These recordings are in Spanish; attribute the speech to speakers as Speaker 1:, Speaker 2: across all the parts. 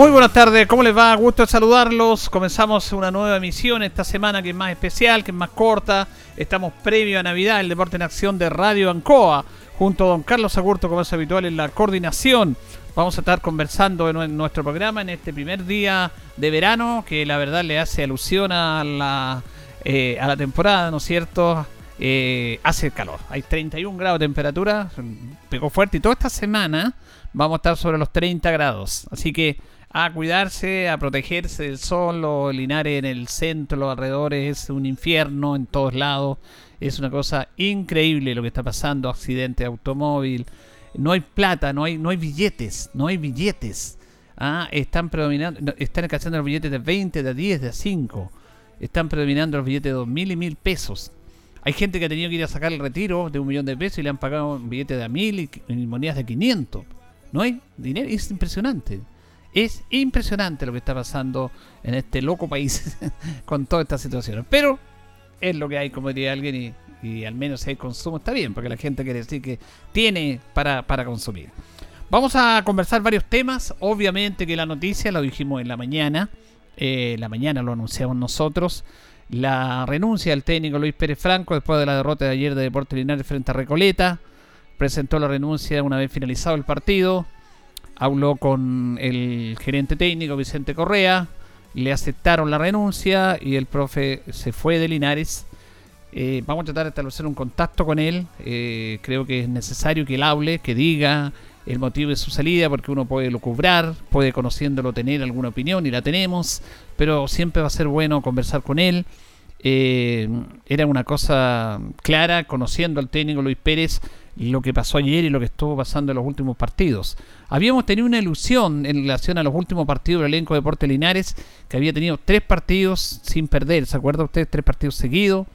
Speaker 1: Muy buenas tardes, ¿cómo les va? Gusto saludarlos. Comenzamos una nueva emisión esta semana que es más especial, que es más corta. Estamos previo a Navidad, el Deporte en Acción de Radio Ancoa, junto a don Carlos Agurto, como es habitual en la coordinación. Vamos a estar conversando en nuestro programa en este primer día de verano, que la verdad le hace alusión a la, eh, a la temporada, ¿no es cierto? Eh, hace calor, hay 31 grados de temperatura, pegó fuerte y toda esta semana vamos a estar sobre los 30 grados. Así que a cuidarse, a protegerse del sol. Los Linares en el centro, los alrededores, es un infierno en todos lados. Es una cosa increíble lo que está pasando. Accidente de automóvil. No hay plata, no hay, no hay billetes, no hay billetes. Ah, están predominando, están escaseando los billetes de 20, de 10, de 5. Están predominando los billetes de 2.000 y 1.000 pesos. Hay gente que ha tenido que ir a sacar el retiro de un millón de pesos y le han pagado billetes de a 1.000 y, y monedas de 500. No hay dinero, es impresionante. Es impresionante lo que está pasando en este loco país con toda esta situación. Pero es lo que hay, como diría alguien, y, al menos si hay consumo está bien, porque la gente quiere decir que tiene para, consumir. Vamos a conversar varios temas. Obviamente que la noticia la dijimos en la mañana. Eh, la mañana lo anunciamos nosotros. La renuncia del técnico Luis Pérez Franco después de la derrota de ayer de Deportes Linares frente a Recoleta. Presentó la renuncia una vez finalizado el partido habló con el gerente técnico Vicente Correa, le aceptaron la renuncia y el profe se fue de Linares. Eh, vamos a tratar de establecer un contacto con él. Eh, creo que es necesario que él hable, que diga el motivo de su salida, porque uno puede lucubrar, puede conociéndolo tener alguna opinión y la tenemos, pero siempre va a ser bueno conversar con él. Eh, era una cosa clara, conociendo al técnico Luis Pérez, lo que pasó ayer y lo que estuvo pasando en los últimos partidos. Habíamos tenido una ilusión en relación a los últimos partidos del elenco de Deportes Linares, que había tenido tres partidos sin perder, ¿se acuerda usted? Tres partidos seguidos.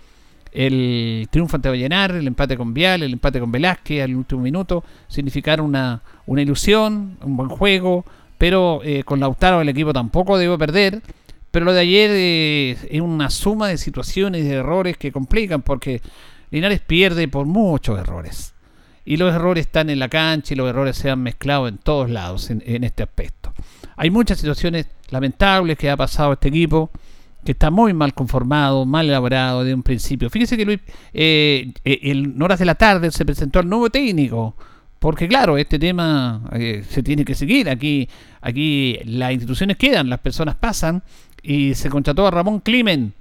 Speaker 1: El triunfo ante Vallenar, el empate con Vial, el empate con Velázquez al último minuto, significaron una, una ilusión, un buen juego, pero eh, con Lautaro el equipo tampoco debió perder. Pero lo de ayer eh, es una suma de situaciones y de errores que complican, porque Linares pierde por muchos errores. Y los errores están en la cancha y los errores se han mezclado en todos lados en, este aspecto. Hay muchas situaciones lamentables que ha pasado este equipo, que está muy mal conformado, mal elaborado de un principio. Fíjese que Luis, eh, eh, en horas de la tarde se presentó el nuevo técnico, porque claro, este tema eh, se tiene que seguir. Aquí, aquí las instituciones quedan, las personas pasan, y se contrató a Ramón Climen,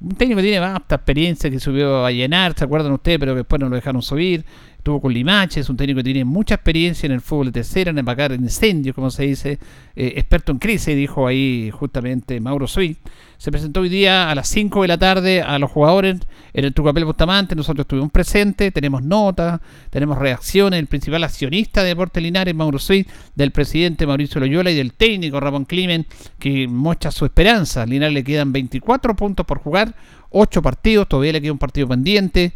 Speaker 1: un técnico que tiene vasta experiencia, que subió a llenar, ¿se acuerdan ustedes? Pero después no lo dejaron subir. Estuvo con Limache, es un técnico que tiene mucha experiencia en el fútbol de tercera, en empacar incendios, como se dice, eh, experto en crisis, dijo ahí justamente Mauro Sui. Se presentó hoy día a las 5 de la tarde a los jugadores en el Tucapel Bustamante. Nosotros estuvimos presentes, tenemos notas, tenemos reacciones. El principal accionista de Deportes Linares, Mauro Sui, del presidente Mauricio Loyola y del técnico Ramón Climen, que muestra su esperanza. Linares le quedan 24 puntos por jugar, 8 partidos, todavía le queda un partido pendiente,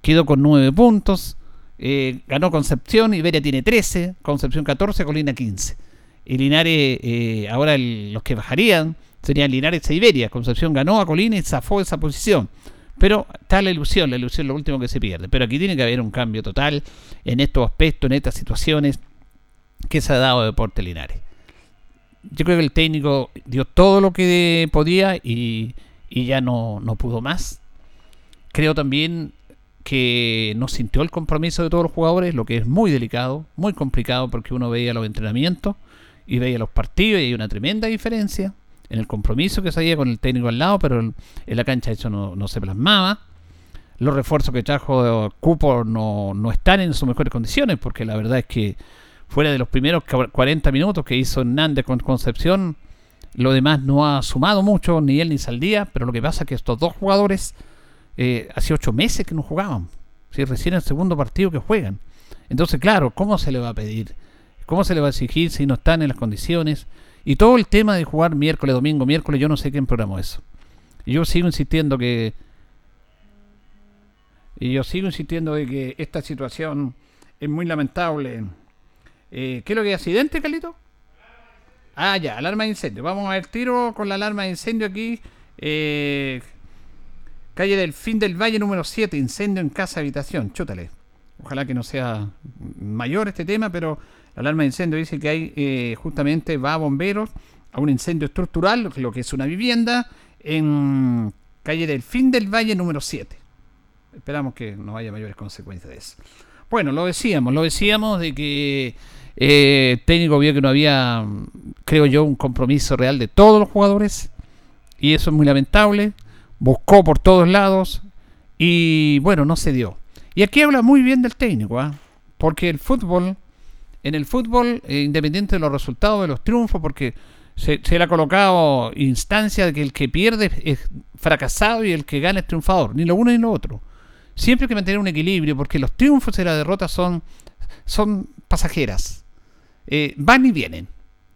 Speaker 1: quedó con 9 puntos. Eh, ganó Concepción, Iberia tiene 13, Concepción 14, Colina 15. Y Linares, eh, ahora los que bajarían serían Linares e Iberia. Concepción ganó a Colina y zafó esa posición. Pero está la ilusión, la ilusión es lo último que se pierde. Pero aquí tiene que haber un cambio total en estos aspectos, en estas situaciones que se ha dado a Deporte Linares. Yo creo que el técnico dio todo lo que podía y, y ya no, no pudo más. Creo también que no sintió el compromiso de todos los jugadores, lo que es muy delicado, muy complicado porque uno veía los entrenamientos y veía los partidos y hay una tremenda diferencia en el compromiso que se había con el técnico al lado, pero en la cancha eso no, se plasmaba. Los refuerzos que trajo Cupo no, no están en sus mejores condiciones porque la verdad es que fuera de los primeros 40 minutos que hizo Hernández con Concepción, lo demás no ha sumado mucho, ni él ni Saldía, pero lo que pasa es que estos dos jugadores eh, hace ocho meses que no jugaban. si Recién el segundo partido que juegan. Entonces, claro, ¿cómo se le va a pedir? ¿Cómo se le va a exigir si no están en las condiciones? Y todo el tema de jugar miércoles, domingo, miércoles, yo no sé quién programó eso. Yo sigo insistiendo que. Y yo sigo insistiendo de que esta situación es muy lamentable. Eh, ¿Qué es lo que es accidente, Calito? Ah, ya, alarma de incendio. Vamos a ver tiro con la alarma de incendio aquí. Eh, Calle del Fin del Valle número 7, incendio en casa habitación. Chútale. Ojalá que no sea mayor este tema, pero la alarma de incendio dice que hay eh, justamente va a bomberos a un incendio estructural, lo que es una vivienda, en calle del Fin del Valle número 7. Esperamos que no haya mayores consecuencias de eso. Bueno, lo decíamos, lo decíamos de que eh, técnico vio que no había, creo yo, un compromiso real de todos los jugadores y eso es muy lamentable buscó por todos lados y bueno, no se dio. Y aquí habla muy bien del técnico, ¿ah? porque el fútbol, en el fútbol, eh, independiente de los resultados, de los triunfos, porque se, le ha colocado instancia de que el que pierde es fracasado y el que gana es triunfador, ni lo uno ni lo otro. Siempre hay que mantener un equilibrio, porque los triunfos y las derrotas son, son pasajeras. Eh, van y vienen.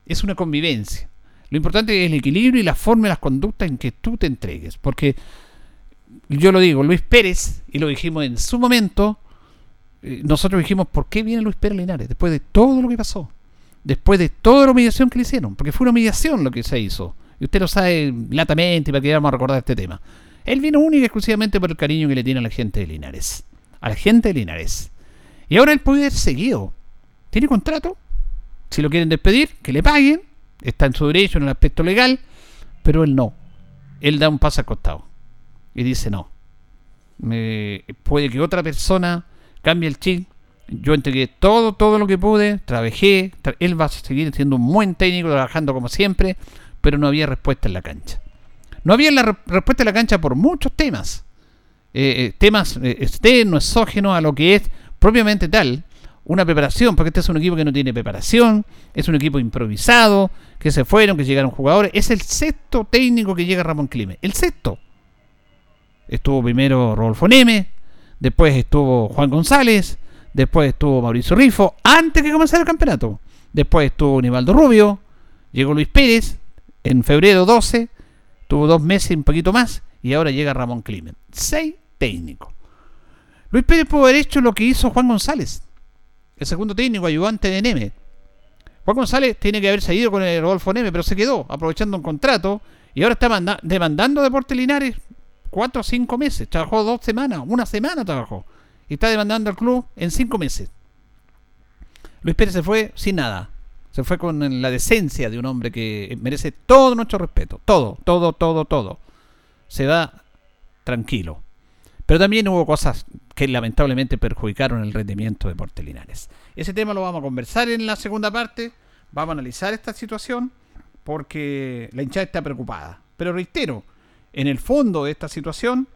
Speaker 1: Es una convivencia. Lo importante es el equilibrio y la forma y las conductas en que tú te entregues. Porque yo lo digo, Luis Pérez, y lo dijimos en su momento, eh, nosotros dijimos, ¿por qué viene Luis Pérez Linares? Después de todo lo que pasó. Después de toda la humillación que le hicieron. Porque fue una humillación lo que se hizo. Y usted lo sabe latamente para que vamos a recordar este tema. Él vino único y exclusivamente por el cariño que le tiene a la gente de Linares. A la gente de Linares. Y ahora él puede ir seguido. ¿Tiene contrato? Si lo quieren despedir, que le paguen está en su derecho en el aspecto legal, pero él no. Él da un paso al costado y dice no. Me, puede que otra persona cambie el chip. Yo entregué todo, todo lo que pude, trabajé. él va a seguir siendo un buen técnico, trabajando como siempre, pero no había respuesta en la cancha. No había la re- respuesta en la cancha por muchos temas. Eh, eh, temas eh, externos, exógenos a lo que es propiamente tal una preparación, porque este es un equipo que no tiene preparación, es un equipo improvisado, que se fueron, que llegaron jugadores. Es el sexto técnico que llega Ramón Clime. El sexto. Estuvo primero Rodolfo Neme, después estuvo Juan González, después estuvo Mauricio Rifo, antes que comenzara el campeonato. Después estuvo Nivaldo Rubio, llegó Luis Pérez en febrero 12, tuvo dos meses un poquito más, y ahora llega Ramón Climen. Seis técnicos. Luis Pérez pudo haber hecho lo que hizo Juan González, el segundo técnico ayudante de Neme. Juan González tiene que haber seguido con el Rodolfo Neme, pero se quedó aprovechando un contrato y ahora está manda- demandando Deportes Linares cuatro o cinco meses. Trabajó dos semanas, una semana trabajó. Y está demandando al club en cinco meses. Luis Pérez se fue sin nada. Se fue con la decencia de un hombre que merece todo nuestro respeto. Todo, todo, todo, todo. Se va tranquilo. Pero también hubo cosas que lamentablemente perjudicaron el rendimiento de Deportes Linares. Ese tema lo vamos a conversar en la segunda parte. Vamos a analizar esta situación porque la hinchada está preocupada. Pero reitero, en el fondo de esta situación,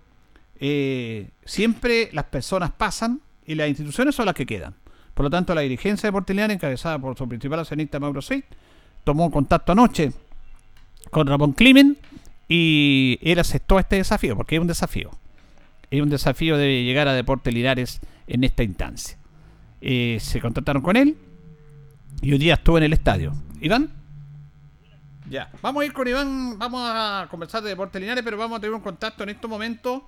Speaker 1: eh, siempre las personas pasan y las instituciones son las que quedan. Por lo tanto, la dirigencia de Deportes Linares, encabezada por su principal accionista Mauro Seid, tomó contacto anoche con Ramón Climen y él aceptó este desafío, porque es un desafío. Es un desafío de llegar a Deportes Linares en esta instancia. Eh, se contactaron con él y un día estuvo en el estadio. ¿Iván? Ya, vamos a ir con Iván, vamos a conversar de Deportes Linares, pero vamos a tener un contacto en estos momentos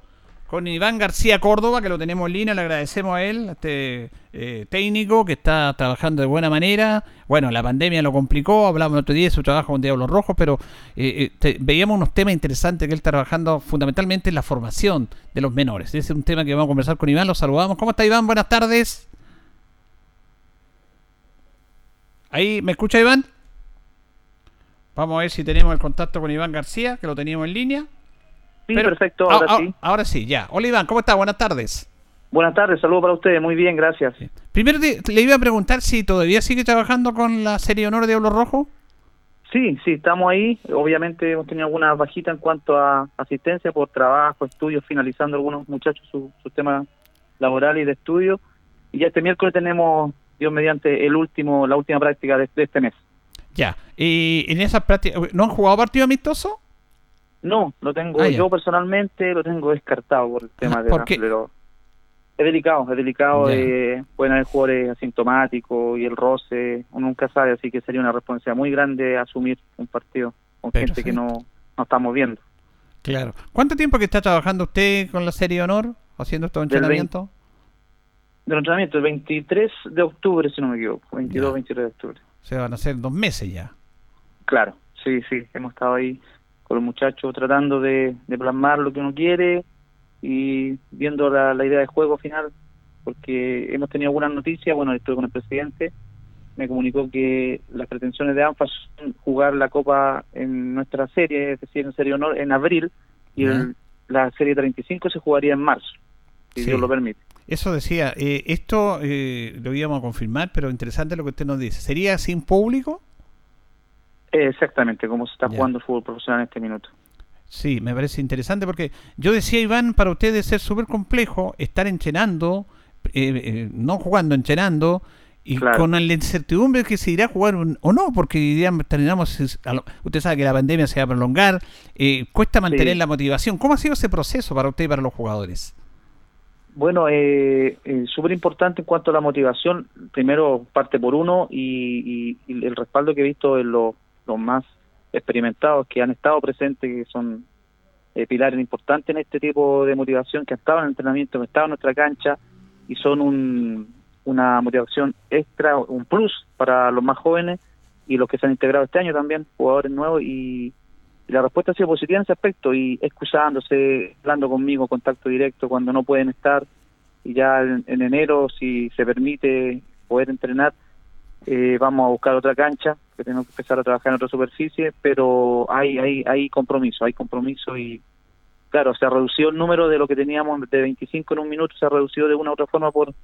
Speaker 1: con Iván García Córdoba, que lo tenemos en línea, le agradecemos a él, a este eh, técnico que está trabajando de buena manera. Bueno, la pandemia lo complicó, hablamos el otro día de su trabajo con Diablos Rojos, pero eh, eh, veíamos unos temas interesantes que él está trabajando fundamentalmente en la formación de los menores. Ese es un tema que vamos a conversar con Iván, lo saludamos. ¿Cómo está Iván? Buenas tardes. Ahí, ¿me escucha Iván? Vamos a ver si tenemos el contacto con Iván García, que lo teníamos en línea.
Speaker 2: Sí,
Speaker 1: Pero-
Speaker 2: perfecto,
Speaker 1: Ah,
Speaker 2: ahora
Speaker 1: ah,
Speaker 2: sí.
Speaker 1: Ahora sí, ya. Hola Iván, ¿cómo está? Buenas tardes.
Speaker 2: Buenas tardes, saludos para ustedes, muy bien, gracias.
Speaker 1: Primero te- le iba a preguntar si todavía sigue trabajando con la serie Honor de Diablo Rojo.
Speaker 2: Sí, sí, estamos ahí. Obviamente hemos tenido algunas bajitas en cuanto a asistencia por trabajo, estudios, finalizando algunos muchachos su, su tema laboral y de estudio. Y ya este miércoles tenemos, Dios mediante, el último, la última práctica de, de este mes.
Speaker 1: Ya. Y en esas prácticas, ¿no han jugado partido amistoso?
Speaker 2: No, lo tengo
Speaker 1: Ah,
Speaker 2: yo personalmente, lo tengo descartado por el tema
Speaker 1: Ah,
Speaker 2: de
Speaker 1: ¿por qué?
Speaker 2: es delicado, es delicado, eh, pueden haber jugadores asintomáticos y el roce, uno nunca sabe, así que sería una responsabilidad muy grande asumir un partido con gente que no, no estamos viendo.
Speaker 1: Claro. ¿Cuánto tiempo que está trabajando usted con la serie Honor, haciendo estos entrenamientos?
Speaker 2: Del entrenamiento, el 23 de octubre, si no me equivoco, 22,
Speaker 1: Ya.
Speaker 2: 23 de octubre.
Speaker 1: O sea, van a ser dos meses ya.
Speaker 2: Claro, sí, sí, hemos estado ahí con los muchachos tratando de, de plasmar lo que uno quiere y viendo la, la idea de juego final, porque hemos tenido algunas noticias, bueno, estuve con el presidente, me comunicó que las pretensiones de ANFA son jugar la Copa en nuestra serie, es decir, en Serie Honor, en abril, y
Speaker 1: Ya.
Speaker 2: el- la Serie 35 se jugaría en marzo, si
Speaker 1: Sí.
Speaker 2: Dios lo permite.
Speaker 1: Eso decía, eh, esto eh, lo íbamos a confirmar, pero interesante lo que usted nos dice. ¿Sería sin público?
Speaker 2: Exactamente, como se está
Speaker 1: Ya.
Speaker 2: jugando el fútbol profesional en este minuto.
Speaker 1: Sí, me parece interesante porque yo decía, Iván, para usted debe ser súper complejo estar entrenando, eh, eh, no jugando, entrenando, y
Speaker 2: Claro.
Speaker 1: con la incertidumbre que se irá a jugar un- o no, porque dirían, terminamos, es- usted sabe que la pandemia se va a prolongar, eh, cuesta mantener
Speaker 2: Sí.
Speaker 1: la motivación. ¿Cómo ha sido ese proceso para usted y para los jugadores?
Speaker 2: Bueno, eh, eh, súper importante en cuanto a la motivación. Primero parte por uno y, y- y el respaldo que he visto en los, los más experimentados que han estado presentes, que son eh, pilares importantes en este tipo de motivación, que han estado en el entrenamiento, que han estado en nuestra cancha y son un, una motivación extra, un plus para los más jóvenes y los que se han integrado este año también, jugadores nuevos y, la respuesta ha sido positiva en ese aspecto y excusándose, hablando conmigo, contacto directo cuando no pueden estar y ya en enero, si se permite poder entrenar, eh, vamos a buscar otra cancha, que tenemos que empezar a trabajar en otra superficie, pero hay, hay, hay compromiso, hay compromiso y claro, se ha reducido el número de lo que teníamos de 25 en un minuto, se ha reducido de una u otra forma por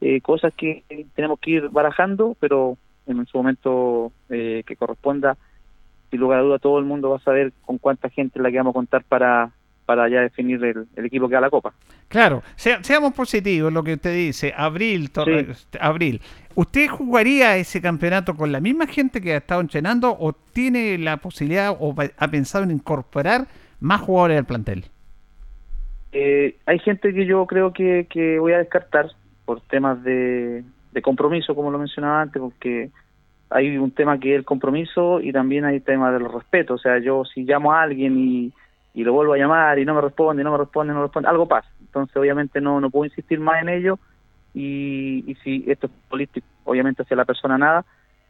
Speaker 2: eh, cosas que tenemos que ir barajando, pero en su momento eh, que corresponda sin lugar a duda todo el mundo va a saber con cuánta gente la que vamos a contar para, para ya definir el, equipo que da la Copa.
Speaker 1: Claro, seamos positivos, lo que usted dice, abril, abril. ¿Usted jugaría ese campeonato con la misma gente que ha estado entrenando o tiene la posibilidad o ha pensado en incorporar más jugadores al plantel?
Speaker 2: Eh, hay gente que yo creo que, que voy a descartar por temas de, de compromiso, como lo mencionaba antes, porque hay un tema que es el compromiso y también hay tema del respeto. O sea, yo si llamo a alguien y, y lo vuelvo a llamar y no me responde, no me responde, no me responde, algo pasa. Entonces, obviamente, no, no puedo insistir más en ello y, y si esto es político, obviamente hacia la persona nada.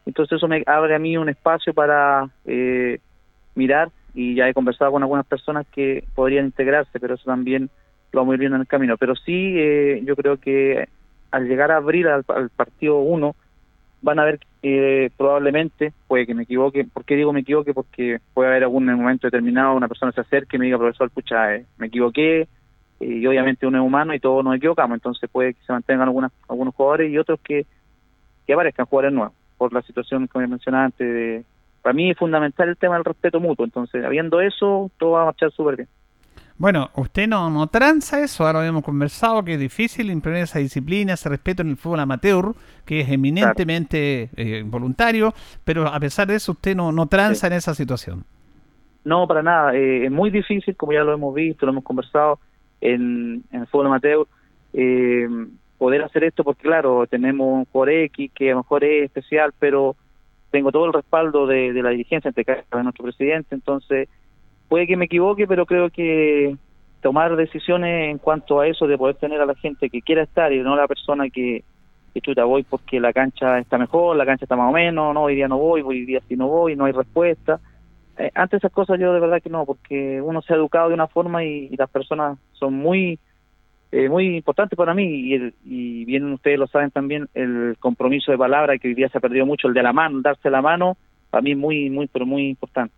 Speaker 2: Entonces, eso me abre a mí un espacio para eh, mirar y ya he conversado con algunas personas que podrían integrarse, pero eso también lo vamos a ir viendo en el camino. Pero sí, eh, yo creo que al llegar a abrir al, partido 1, van a ver que probablemente, puede que me equivoque, ¿por qué digo me equivoque? Porque puede haber algún momento determinado una persona se acerque y me diga, profesor, pucha, eh, me equivoqué, eh, y obviamente uno es humano y todos nos equivocamos, entonces puede que se mantengan algunas, algunos jugadores y otros que, que aparezcan jugadores nuevos, por la situación que me mencionaba antes. para mí es fundamental el tema del respeto mutuo, entonces habiendo eso, todo va a marchar súper bien.
Speaker 1: Bueno, usted no, no tranza eso, ahora habíamos conversado que es difícil imprimir esa disciplina, ese respeto en el fútbol amateur, que es eminentemente eh, voluntario, pero a pesar de eso usted no, no tranza en esa situación.
Speaker 2: No, para nada, eh, es muy difícil, como ya lo hemos visto, lo hemos conversado en, el fútbol amateur, eh, poder hacer esto porque claro, tenemos un jugador X que a lo mejor es especial, pero tengo todo el respaldo de, de la dirigencia, entre de nuestro presidente, entonces puede que me equivoque, pero creo que tomar decisiones en cuanto a eso de poder tener a la gente que quiera estar y no la persona que, que chuta, voy porque la cancha está mejor, la cancha está más o menos, no, hoy día no voy, hoy día sí no voy, no hay respuesta. Eh, antes esas cosas yo de verdad que no, porque uno se ha educado de una forma y, las personas son muy eh, muy importantes para mí y, y bien ustedes lo saben también el compromiso de palabra que hoy día se ha perdido mucho, el de la mano, darse la mano, para mí muy, muy, pero muy importante.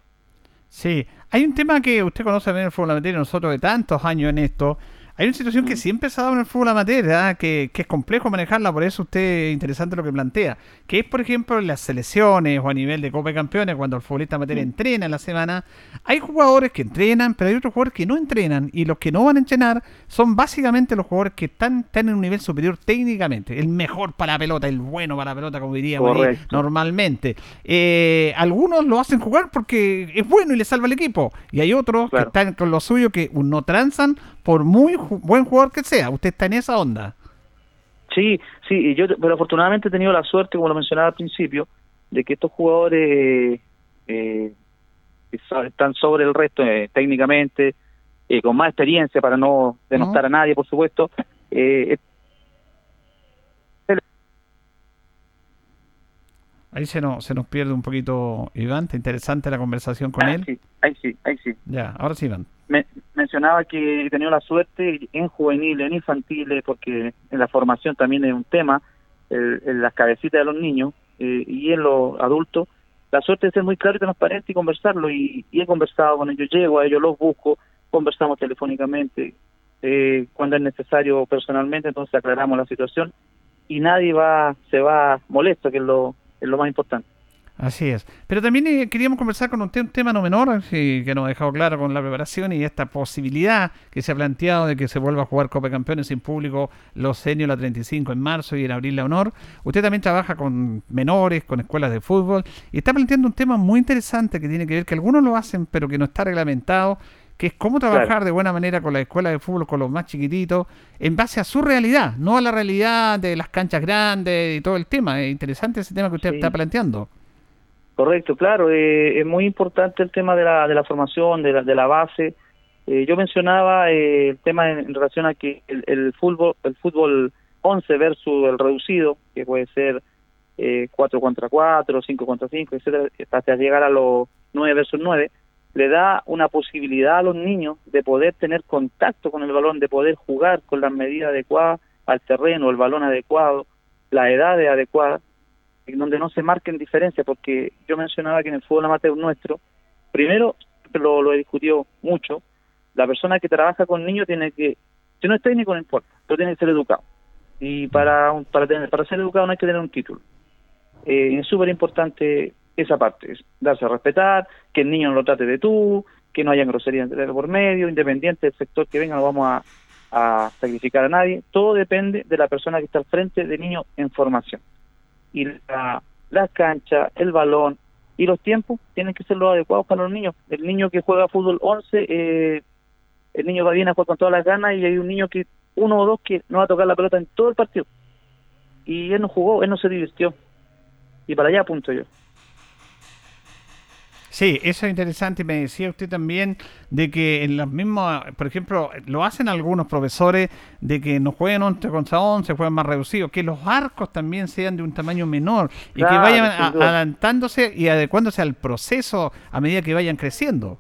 Speaker 1: Sí, hay un tema que usted conoce bien el fútbol amateur y nosotros de tantos años en esto, hay una situación que siempre se ha dado en el fútbol amateur, ¿ah? que, que, es complejo manejarla, por eso usted interesante lo que plantea, que es por ejemplo en las selecciones o a nivel de Copa de Campeones, cuando el futbolista amateur entrena en la semana, hay jugadores que entrenan, pero hay otros jugadores que no entrenan, y los que no van a entrenar son básicamente los jugadores que están, están en un nivel superior técnicamente, el mejor para la pelota, el bueno para la pelota, como diríamos normalmente. Eh, algunos lo hacen jugar porque es bueno y le salva el equipo, y hay otros que están con lo suyo que no transan por muy buen jugador que sea. Usted está en esa onda.
Speaker 2: Sí, sí, yo, pero afortunadamente he tenido la suerte, como lo mencionaba al principio, de que estos jugadores eh, están sobre el resto eh, técnicamente, eh, con más experiencia para no denostar a nadie, por supuesto. Eh,
Speaker 1: Ahí se nos, se nos pierde un poquito Iván, está interesante la conversación con él.
Speaker 2: Sí, ahí sí, ahí sí.
Speaker 1: Ya, ahora sí, Iván.
Speaker 2: Me, mencionaba que he tenido la suerte en juveniles, en infantiles, porque en la formación también es un tema, en las cabecitas de los niños eh, y en los adultos, la suerte de ser muy claro y transparente y conversarlo. Y, he conversado con ellos, llego a ellos, los busco, conversamos telefónicamente, eh, cuando es necesario personalmente, entonces aclaramos la situación y nadie va se va molesto, que es lo es lo más importante.
Speaker 1: Así es. Pero también eh, queríamos conversar con usted un tema no menor, que nos ha dejado claro con la preparación y esta posibilidad que se ha planteado de que se vuelva a jugar Copa de Campeones sin público los senios la 35 en marzo y en abril la honor. Usted también trabaja con menores, con escuelas de fútbol y está planteando un tema muy interesante que tiene que ver que algunos lo hacen pero que no está reglamentado que es cómo trabajar de buena manera con la escuela de fútbol, con los más chiquititos, en base a su realidad, no a la realidad de las canchas grandes y todo el tema. Es interesante ese tema que usted está planteando.
Speaker 2: Correcto, claro, eh, es muy importante el tema de la, de la formación, de la, de la base. Eh, yo mencionaba eh, el tema en, relación a que el, fútbol el fútbol 11 versus el reducido, que puede ser 4 contra 4, 5 contra 5, etcétera, hasta llegar a los 9 versus 9 le da una posibilidad a los niños de poder tener contacto con el balón, de poder jugar con las medidas adecuadas al terreno, el balón adecuado, la edad adecuada, en donde no se marquen diferencias, porque yo mencionaba que en el fútbol amateur nuestro, primero, lo, lo he discutido mucho, la persona que trabaja con niños tiene que, si no es técnico no importa, pero tiene que ser educado. Y para, para, tener, para ser educado no hay que tener un título. Eh, es súper importante esa parte, es darse a respetar, que el niño no lo trate de tú, que no haya grosería por medio, independiente del sector que venga, no vamos a, sacrificar a nadie, todo depende de la persona que está al frente del niño en formación. Y la, la cancha, el balón y los tiempos tienen que ser los adecuados para los niños. El niño que juega fútbol 11, eh, el niño va bien a jugar con todas las ganas y hay un niño que, uno o dos, que no va a tocar la pelota en todo el partido. Y él no jugó, él no se divirtió. Y para allá apunto yo.
Speaker 1: Sí, eso es interesante. Y me decía usted también de que en los mismos, por ejemplo, lo hacen algunos profesores de que no jueguen 11 contra 11, jueguen más reducidos, que los arcos también sean de un tamaño menor y que vayan adaptándose y adecuándose al proceso a medida que vayan creciendo.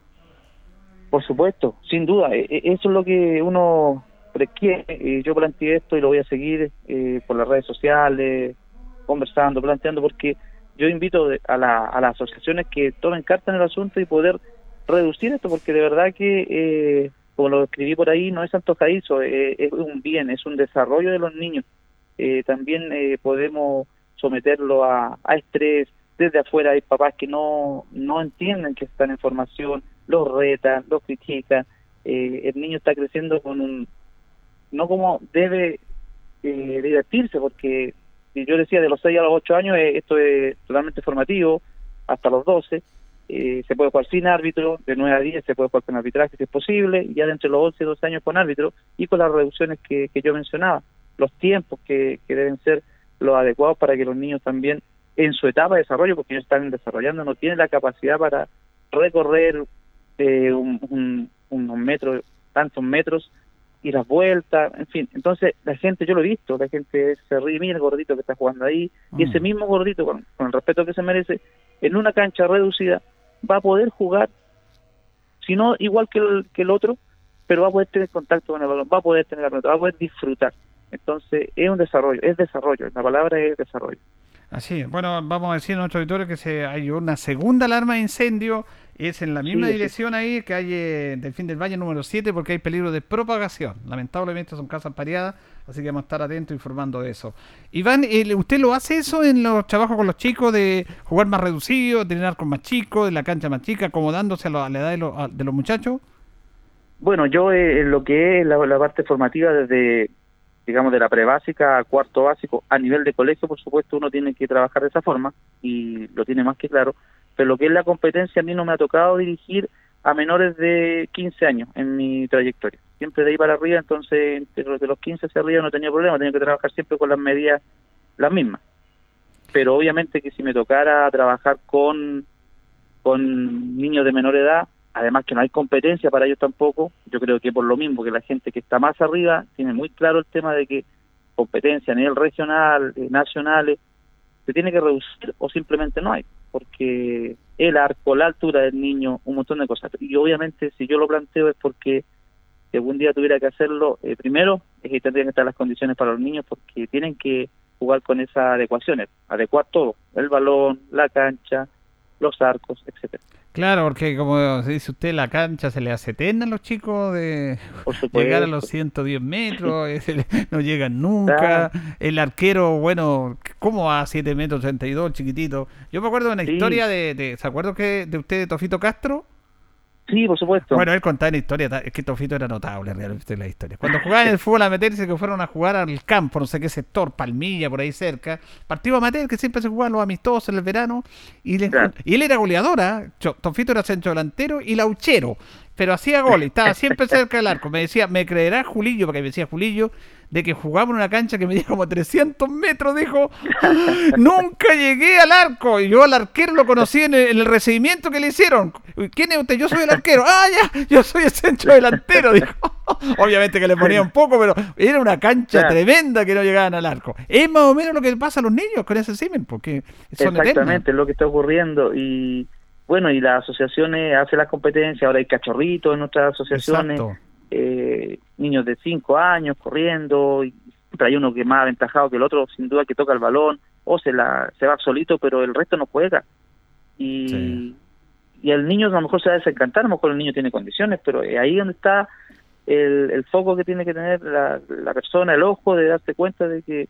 Speaker 2: Por supuesto, sin duda. E, e, eso es lo que uno requiere. Yo planteé esto y lo voy a seguir eh, por las redes sociales, conversando, planteando, porque yo invito a, las asociaciones que tomen carta en el asunto y poder reducir esto, porque de verdad que, eh, como lo escribí por ahí, no es antojadizo, eh, es un bien, es un desarrollo de los niños. Eh, también podemos someterlo a, estrés, desde afuera hay papás que no, no entienden que están en formación, los retan, los critican, el niño está creciendo con un, no como debe divertirse, porque yo decía de los 6 a los 8 años eh, esto es totalmente formativo, hasta los 12 eh, se puede jugar sin árbitro, de 9 a 10 se puede jugar con arbitraje si es posible, y ya de los 11 y 12 años con árbitro, y con las reducciones que, yo mencionaba, los tiempos que, deben ser los adecuados para que los niños también en su etapa de desarrollo, porque ellos están desarrollando, no tienen la capacidad para recorrer eh, unos metros, tantos metros y las vueltas, en fin. Entonces, la gente, yo lo he visto, la gente se ríe, mira el gordito que está jugando ahí, y ese mm. mismo gordito, con, el respeto que se merece, en una cancha reducida, va a poder jugar, si no igual que el, que el otro, pero va a poder tener contacto con el balón, va a poder tener la pelota, va a poder disfrutar. Entonces, es un desarrollo, es desarrollo, la palabra es desarrollo.
Speaker 1: Así, bueno, vamos a decir a nuestro auditorio que se hay una segunda alarma de incendio es en la misma dirección ahí, que hay eh, del fin del valle número 7, porque hay peligro de propagación. Lamentablemente son casas pareadas, así que vamos a estar atentos informando de eso. Iván, eh, ¿usted lo hace eso en los trabajos con los chicos, de jugar más reducido, de entrenar con más chicos, de la cancha más chica, acomodándose a, la edad de, los muchachos?
Speaker 2: Bueno, yo eh, lo que es la, parte formativa desde, digamos, de la prebásica a cuarto básico, a nivel de colegio, por supuesto, uno tiene que trabajar de esa forma y lo tiene más que claro pero lo que es la competencia a mí no me ha tocado dirigir a menores de 15 años en mi trayectoria. Siempre de ahí para arriba, entonces de los 15 hacia arriba no tenía problema, tenía que trabajar siempre con las medidas las mismas. Pero obviamente que si me tocara trabajar con, con niños de menor edad, además que no hay competencia para ellos tampoco, yo creo que por lo mismo que la gente que está más arriba tiene muy claro el tema de que competencia a nivel regional, eh, nacionales, se tiene que reducir o simplemente no hay porque el arco, la altura del niño, un montón de cosas. Y obviamente si yo lo planteo es porque si algún día tuviera que hacerlo, eh, primero es que tendrían que estar las condiciones para los niños porque tienen que jugar con esas adecuaciones, adecuar todo, el balón, la cancha, los arcos, etcétera.
Speaker 1: Claro, porque como dice usted, la cancha se le hace eterna a los chicos de llegar a los 110 metros, no llegan nunca. El arquero, bueno, ¿cómo va a 7 metros 32, chiquitito? Yo me acuerdo de una historia de, de, ¿se acuerda que de usted, de Tofito Castro?
Speaker 2: Sí, por supuesto.
Speaker 1: Bueno, él contaba una historia, es que Tofito era notable realmente la historia. Cuando jugaban en el fútbol a meterse que fueron a jugar al campo, no sé qué sector, Palmilla, por ahí cerca, partido amateur que siempre se jugaban los amistosos en el verano, y, y él era goleadora, Tofito era centro delantero y lauchero, pero hacía gol y estaba siempre cerca del arco. Me decía, me creerá Julillo, porque me decía Julillo, de que jugaba en una cancha que medía como 300 metros, dijo, nunca llegué al arco. Y yo al arquero lo conocí en el, recibimiento que le hicieron. ¿Quién es usted? Yo soy el arquero. Ah, ya, yo soy el centro delantero, dijo. Obviamente que le ponía un poco, pero era una cancha tremenda que no llegaban al arco. Es más o menos lo que pasa a los niños con ese simen, porque
Speaker 2: son Exactamente, es lo que está ocurriendo. Y bueno, y las asociaciones hacen las competencias, ahora hay cachorritos en nuestras asociaciones. Eh, niños de 5 años corriendo, y hay uno que es más aventajado que el otro, sin duda que toca el balón, o se, la, se va solito, pero el resto no juega. Y, y el niño a lo mejor se va a desencantar, a lo mejor el niño tiene condiciones, pero ahí donde está el, el foco que tiene que tener la, la persona, el ojo, de darse cuenta de que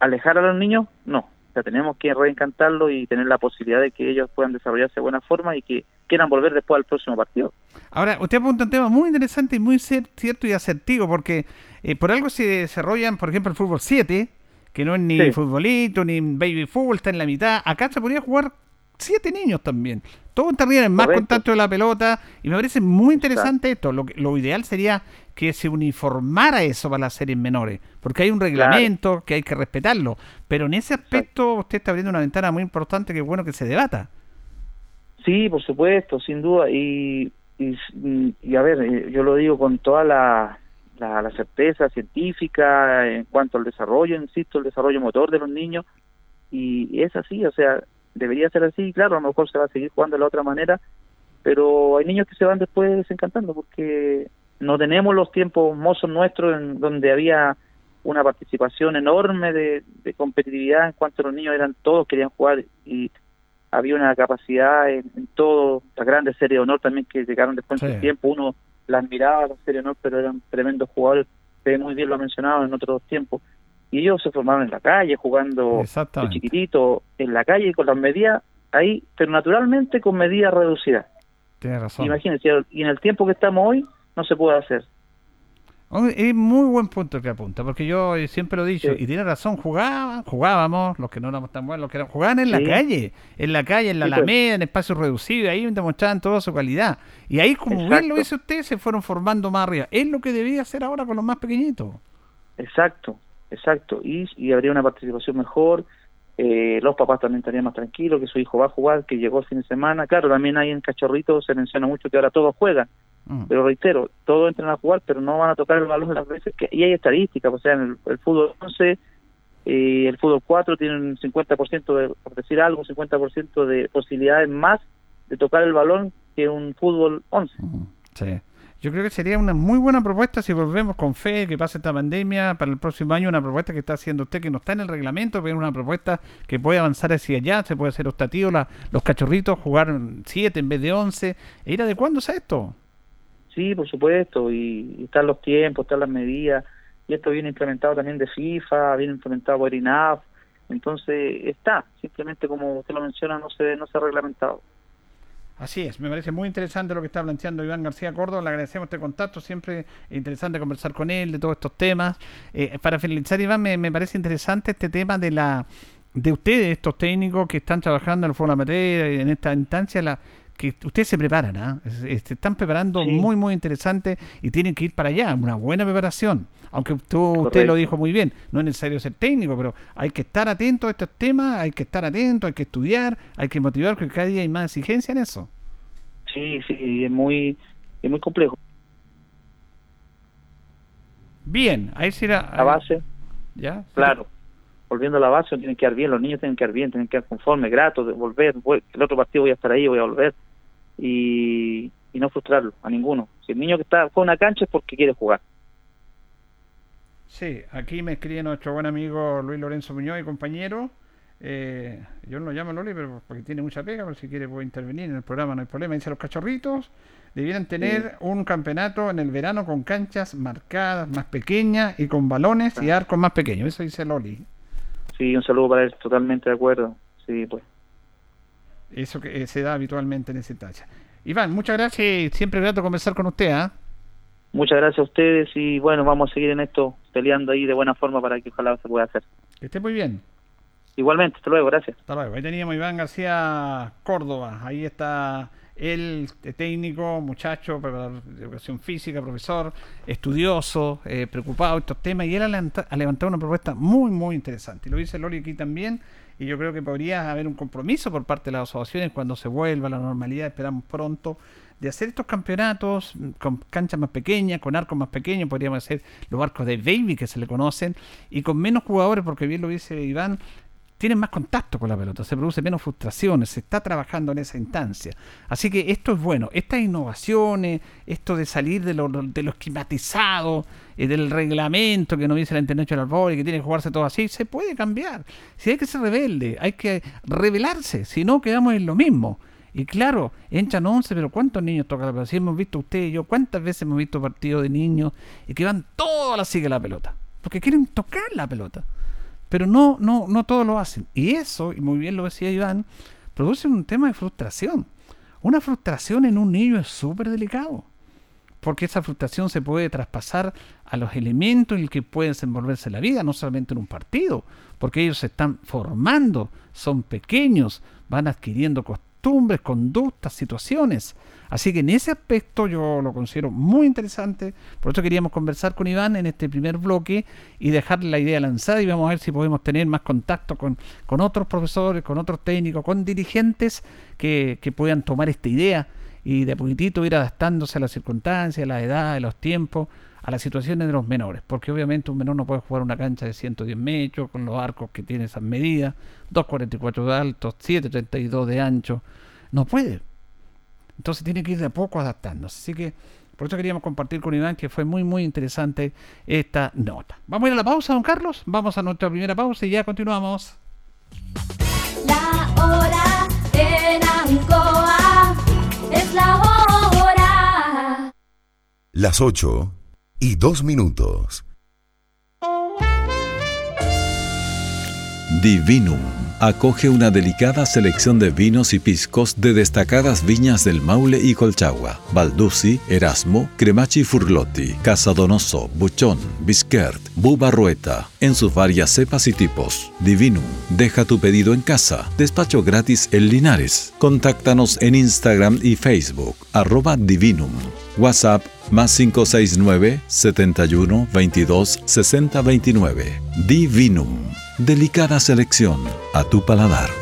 Speaker 2: alejar a los niños, no, O sea, tenemos que reencantarlo y tener la posibilidad de que ellos puedan desarrollarse de buena forma y que quieran volver después al próximo partido.
Speaker 1: Ahora, usted apunta un tema muy interesante y muy cierto y asertivo, porque eh, por algo se desarrollan, por ejemplo, el fútbol 7, que no es ni futbolito, ni baby fútbol, está en la mitad. Acá se podría jugar siete niños también. Todos estarían en más contacto de la pelota y me parece muy interesante esto. Lo, lo ideal sería que se uniformara eso para las series menores, porque hay un reglamento que hay que respetarlo. Pero en ese aspecto usted está abriendo una ventana muy importante que es bueno que se debata.
Speaker 2: Sí, por supuesto, sin duda. Y, y, a ver, eh, yo lo digo con toda la, la, certeza científica en cuanto al desarrollo, insisto, el desarrollo motor de los niños. Y es así, o sea, debería ser así, claro, a lo mejor se va a seguir jugando de la otra manera, pero hay niños que se van después desencantando porque no tenemos los tiempos mozos nuestros en donde había una participación enorme de, competitividad en cuanto a los niños eran todos querían jugar y había una capacidad en, todo, las grandes series de honor también que llegaron después de tiempo, uno las miraba las series de honor, pero eran tremendos jugadores, usted muy bien lo ha mencionado en otros tiempos, y ellos se formaron en la calle, jugando de chiquitito, en la calle, con las medidas ahí, pero naturalmente con medidas reducidas.
Speaker 1: Tiene razón.
Speaker 2: Imagínense, y en el tiempo que estamos hoy, no se puede hacer.
Speaker 1: Es muy buen punto que apunta, porque yo siempre lo he dicho, y tiene razón, jugaban, jugábamos, los que no éramos tan buenos, los que jugaban en la calle, en la calle, en la. Alameda, en espacios reducidos, ahí demostraban toda su calidad. Y ahí, como bien lo dice usted, se fueron formando más arriba. Es lo que debía hacer ahora con los más pequeñitos.
Speaker 2: Exacto, exacto. Y, y habría una participación mejor, eh, los papás también estarían más tranquilos, que su hijo va a jugar, que llegó el fin de semana. Claro, también hay en Cachorrito se menciona mucho que ahora todos juegan, mm. pero reitero, todos entran a jugar, pero no van a tocar el balón las veces que... Y hay estadísticas, o sea, en el, fútbol 11, eh, el fútbol 4 tiene un 50% de, por decir algo, 50% de posibilidades más de tocar el balón que un fútbol 11.
Speaker 1: Sí. Yo creo que sería una muy buena propuesta si volvemos con fe que pase esta pandemia para el próximo año, una propuesta que está haciendo usted que no está en el reglamento, pero una propuesta que puede avanzar hacia allá, se puede hacer optativo, la, los cachorritos jugar siete en vez de once, e ir adecuándose a esto.
Speaker 2: Sí, por supuesto, y, están los tiempos, están las medidas, y esto viene implementado también de FIFA, viene implementado por INAF, entonces está, simplemente como usted lo menciona, no se, no se ha reglamentado.
Speaker 1: Así es, me parece muy interesante lo que está planteando Iván García Córdoba. Le agradecemos este contacto, siempre es interesante conversar con él de todos estos temas. Eh, para finalizar, Iván, me, parece interesante este tema de la de ustedes, estos técnicos que están trabajando en el foro amateur, en esta instancia, la, que ustedes se preparan, ¿ah? se están preparando muy, muy interesante y tienen que ir para allá, una buena preparación. Aunque usted, lo dijo muy bien, no es necesario ser técnico, pero hay que estar atento a estos temas, hay que estar atento, hay que estudiar, hay que motivar, porque cada día hay más exigencia en eso.
Speaker 2: Sí, sí, es muy, es muy complejo.
Speaker 1: Bien, ahí será.
Speaker 2: La base. ¿Ya? Claro. Volviendo a la base, tienen que quedar bien, los niños tienen que quedar bien, tienen que quedar conformes, gratos, de volver. El otro partido voy a estar ahí, voy a volver. Y, y no frustrarlo a ninguno. Si el niño que está con una cancha es porque quiere jugar.
Speaker 1: Sí, aquí me escribe nuestro buen amigo Luis Lorenzo Muñoz y compañero. Eh, yo no lo llamo Loli, pero porque tiene mucha pega, pero si quiere puede intervenir en el programa, no hay problema. Dice, los cachorritos debieran tener un campeonato en el verano con canchas marcadas, más pequeñas y con balones y arcos más pequeños. Eso dice Loli.
Speaker 2: Sí, un saludo para él, totalmente de acuerdo. Sí, pues.
Speaker 1: Eso que eh, se da habitualmente en ese tacha. Iván, muchas gracias. Siempre grato conversar con usted. ¿ah?
Speaker 2: Muchas gracias a ustedes y bueno, vamos a seguir en esto peleando ahí de buena forma para que ojalá se pueda hacer.
Speaker 1: Que esté muy bien.
Speaker 2: Igualmente, hasta luego, gracias.
Speaker 1: Hasta luego. Ahí teníamos Iván García Córdoba. Ahí está él, técnico, muchacho, de educación física, profesor, estudioso, eh, preocupado de estos temas. Y él ha levantado una propuesta muy, muy interesante. Y lo dice Lori aquí también. Y yo creo que podría haber un compromiso por parte de las asociaciones cuando se vuelva a la normalidad, esperamos pronto, de hacer estos campeonatos con canchas más pequeñas, con arcos más pequeños, podríamos hacer los arcos de baby que se le conocen, y con menos jugadores, porque bien lo dice Iván, tienen más contacto con la pelota, se produce menos frustraciones, se está trabajando en esa instancia. Así que esto es bueno. Estas innovaciones, esto de salir de lo, de lo esquematizado, eh, del reglamento que nos dice la International Board y que tiene que jugarse todo así, se puede cambiar. Si hay que ser rebelde, hay que rebelarse, si no quedamos en lo mismo. Y claro, entran 11, pero ¿cuántos niños tocan la pelota? Si hemos visto usted y yo, ¿cuántas veces hemos visto partidos de niños y que van todos a la sigue la pelota? Porque quieren tocar la pelota. Pero no, no, no todos lo hacen. Y eso, y muy bien lo decía Iván, produce un tema de frustración. Una frustración en un niño es súper delicado, porque esa frustración se puede traspasar a los elementos en los que pueden desenvolverse la vida, no solamente en un partido, porque ellos se están formando, son pequeños, van adquiriendo costumbres, conductas, situaciones. Así que en ese aspecto yo lo considero muy interesante. Por eso queríamos conversar con Iván en este primer bloque y dejar la idea lanzada y vamos a ver si podemos tener más contacto con, con otros profesores, con otros técnicos, con dirigentes que, que puedan tomar esta idea y de poquitito ir adaptándose a las circunstancias, a la edad, a los tiempos, a las situaciones de los menores. Porque obviamente un menor no puede jugar una cancha de 110 metros con los arcos que tiene esas medidas, 2.44 de alto, 7.32 de ancho. No puede entonces tiene que ir de a poco adaptándose. Así que por eso queríamos compartir con Iván que fue muy, muy interesante esta nota. Vamos a ir a la pausa, don Carlos. Vamos a nuestra primera pausa y ya continuamos.
Speaker 3: La hora en Ancoa es la hora.
Speaker 4: Las 8 y 2 minutos.
Speaker 5: Divinum acoge una delicada selección de vinos y piscos de destacadas viñas del Maule y Colchagua, Baldussi, Erasmo, Cremachi Furlotti, Casa Donoso, Buchón, Bisquert, Bubarrueta, en sus varias cepas y tipos. Divinum, deja tu pedido en casa, despacho gratis en Linares. Contáctanos en Instagram y Facebook, arroba Divinum. WhatsApp más 569 71 22 60 29. Divinum. Delicada selección a tu paladar.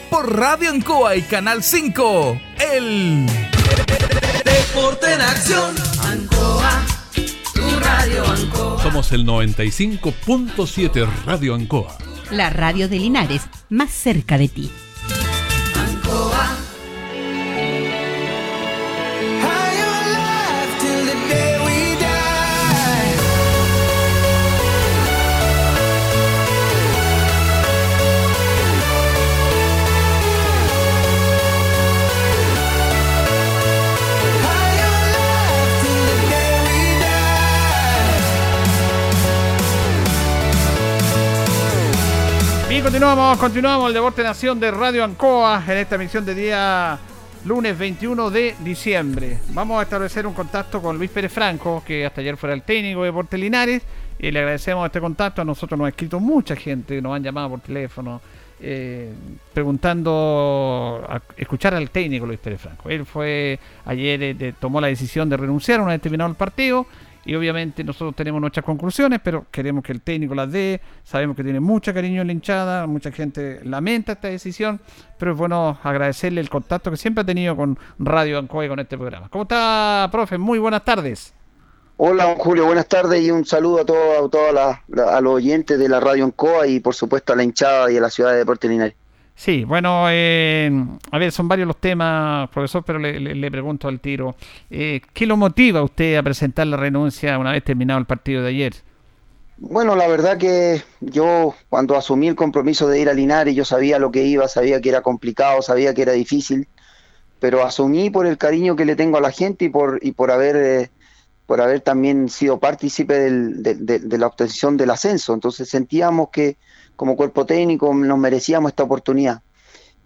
Speaker 6: por Radio Ancoa y Canal 5. El
Speaker 7: Deporte en acción.
Speaker 8: Ancoa, tu radio Ancoa.
Speaker 9: Somos el 95.7 Radio Ancoa.
Speaker 10: La radio de Linares, más cerca de ti.
Speaker 1: Continuamos, continuamos el Deporte Nación de Radio Ancoa en esta emisión de día lunes 21 de diciembre. Vamos a establecer un contacto con Luis Pérez Franco, que hasta ayer fuera el técnico de Deportes Linares, y le agradecemos este contacto. A nosotros nos ha escrito mucha gente, nos han llamado por teléfono, eh, preguntando a escuchar al técnico Luis Pérez Franco. Él fue ayer, eh, tomó la decisión de renunciar una vez terminado partido. Y obviamente nosotros tenemos nuestras conclusiones, pero queremos que el técnico las dé. Sabemos que tiene mucho cariño en la hinchada, mucha gente lamenta esta decisión, pero es bueno agradecerle el contacto que siempre ha tenido con Radio Ancoa y con este programa. ¿Cómo está, profe? Muy buenas tardes.
Speaker 11: Hola, Julio, buenas tardes y un saludo a todos a, todas las- la- a los oyentes de la radio Ancoa y por supuesto a la hinchada y a la ciudad de Deportes Linares.
Speaker 1: Sí, bueno, eh, a ver, son varios los temas, profesor, pero le, le- pregunto al tiro. eh, ¿Qué lo motiva a usted a presentar la renuncia una vez terminado el partido de ayer?
Speaker 11: Bueno, la verdad que yo cuando asumí el compromiso de ir a Linares, yo sabía lo que iba, sabía que era complicado, sabía que era difícil, pero asumí por el cariño que le tengo a la gente y por, y por haber... eh, por haber también sido partícipe del- de, de- de la obtención del ascenso. Entonces sentíamos que como cuerpo técnico nos merecíamos esta oportunidad.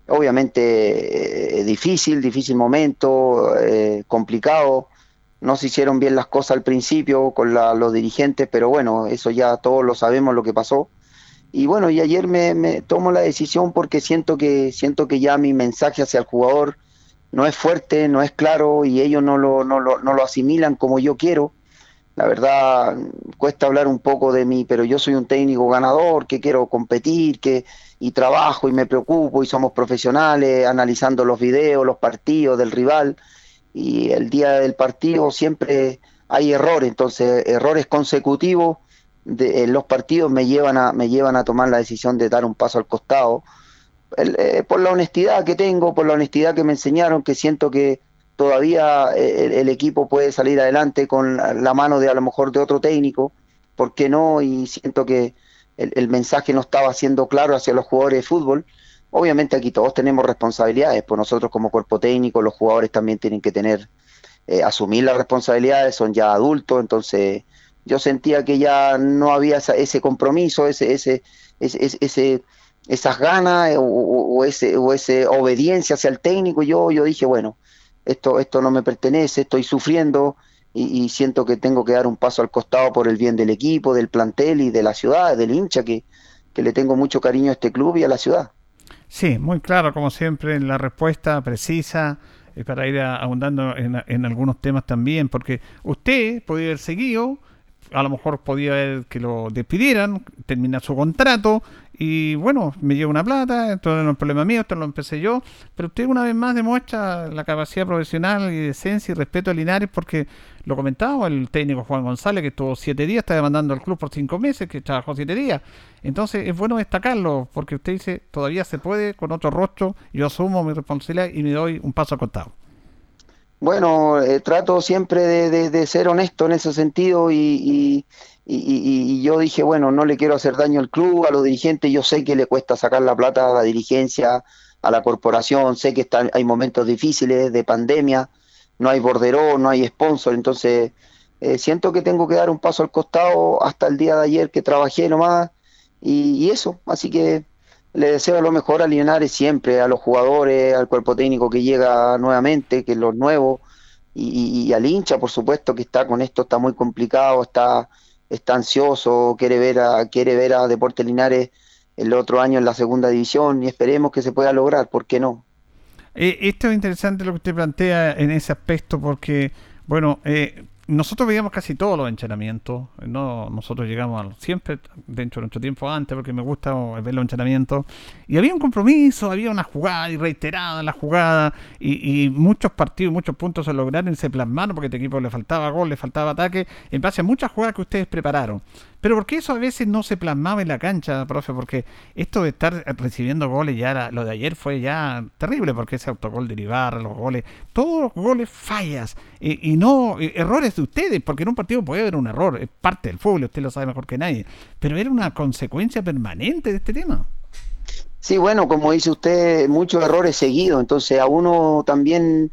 Speaker 11: Obviamente eh, difícil, difícil momento, eh, complicado. No se hicieron bien las cosas al principio con los dirigentes, pero bueno, eso ya todos lo sabemos lo que pasó. Y bueno, y ayer me, me tomo la decisión porque siento que siento que ya mi mensaje hacia el jugador no es fuerte, no es claro y ellos no lo, no lo, no lo asimilan como yo quiero. La verdad, cuesta hablar un poco de mí, pero yo soy un técnico ganador, que quiero competir, que y trabajo y me preocupo y somos profesionales analizando los videos, los partidos del rival y el día del partido siempre hay errores, entonces errores consecutivos de, en los partidos me llevan a me llevan a tomar la decisión de dar un paso al costado. Eh, por la honestidad que tengo, por la honestidad que me enseñaron, que siento que todavía eh, el, equipo puede salir adelante con la, mano de a lo mejor de otro técnico, ¿por qué no? Y siento que el, mensaje no estaba siendo claro hacia los jugadores de fútbol. Obviamente aquí todos tenemos responsabilidades, pues nosotros como cuerpo técnico, los jugadores también tienen que tener, eh, asumir las responsabilidades, son ya adultos, entonces yo sentía que ya no había ese compromiso, ese, ese, ese, ese- esas ganas eh, o, o- o ese, o ese obediencia hacia el técnico. Yo, yo dije, bueno, esto, esto no me pertenece, estoy sufriendo y, siento que tengo que dar un paso al costado por el bien del equipo, del plantel y de la ciudad, del hincha, que, que le tengo mucho cariño a este club y a la ciudad.
Speaker 1: Sí, muy claro, como siempre, la respuesta precisa. eh, para ir ahondando en, en, algunos temas también, porque usted podía haber seguido, a lo mejor podía que lo despidieran, terminar su contrato y bueno, me lleva una plata, esto no es problema mío, esto lo empecé yo, pero usted una vez más demuestra la capacidad profesional y decencia y respeto a Linares porque lo comentaba el técnico Juan González que estuvo siete días, está demandando al club por cinco meses, que trabajó siete días. Entonces es bueno destacarlo porque usted dice, todavía se puede con otro rostro, yo asumo mi responsabilidad y me doy un paso acostado.
Speaker 11: Bueno, eh, trato siempre de, ser honesto en ese sentido y, y, yo dije, bueno, no le quiero hacer daño al club, a los dirigentes, yo sé que le cuesta sacar la plata a la dirigencia, a la corporación, sé que está, hay momentos difíciles de pandemia, no hay bordero, no hay sponsor, entonces eh, siento que tengo que dar un paso al costado hasta el día de ayer que trabajé nomás. Y, eso, así que le deseo lo mejor a Linares siempre, a los jugadores, al cuerpo técnico que llega nuevamente, que es los nuevos, y, al hincha, por supuesto, que está con esto, está muy complicado, está, está ansioso, quiere ver a, quiere ver a Deportes Linares el otro año en la segunda división y esperemos que se pueda lograr, ¿por qué no?
Speaker 1: Eh, esto es interesante lo que usted plantea en ese aspecto porque, bueno, eh, nosotros veíamos casi todos los entrenamientos. No, nosotros llegamos siempre dentro de nuestro tiempo antes, porque me gusta ver los entrenamientos. Y había un compromiso, había una jugada y reiterada la jugada. Y, muchos partidos, muchos puntos se lograron y se plasmaron, porque a este equipo le faltaba gol, le faltaba ataque, en base a muchas jugadas que ustedes prepararon. Pero porque eso a veces no se plasmaba en la cancha, profe? Porque esto de estar recibiendo goles ya, lo de ayer fue ya terrible, porque ese autogol de los goles, todos los goles fallas y, no errores de ustedes, porque en un partido puede haber un error, es parte del fútbol, usted lo sabe mejor que nadie, pero era una consecuencia permanente de este tema.
Speaker 11: Sí, bueno, como dice usted, muchos errores seguidos, entonces a uno también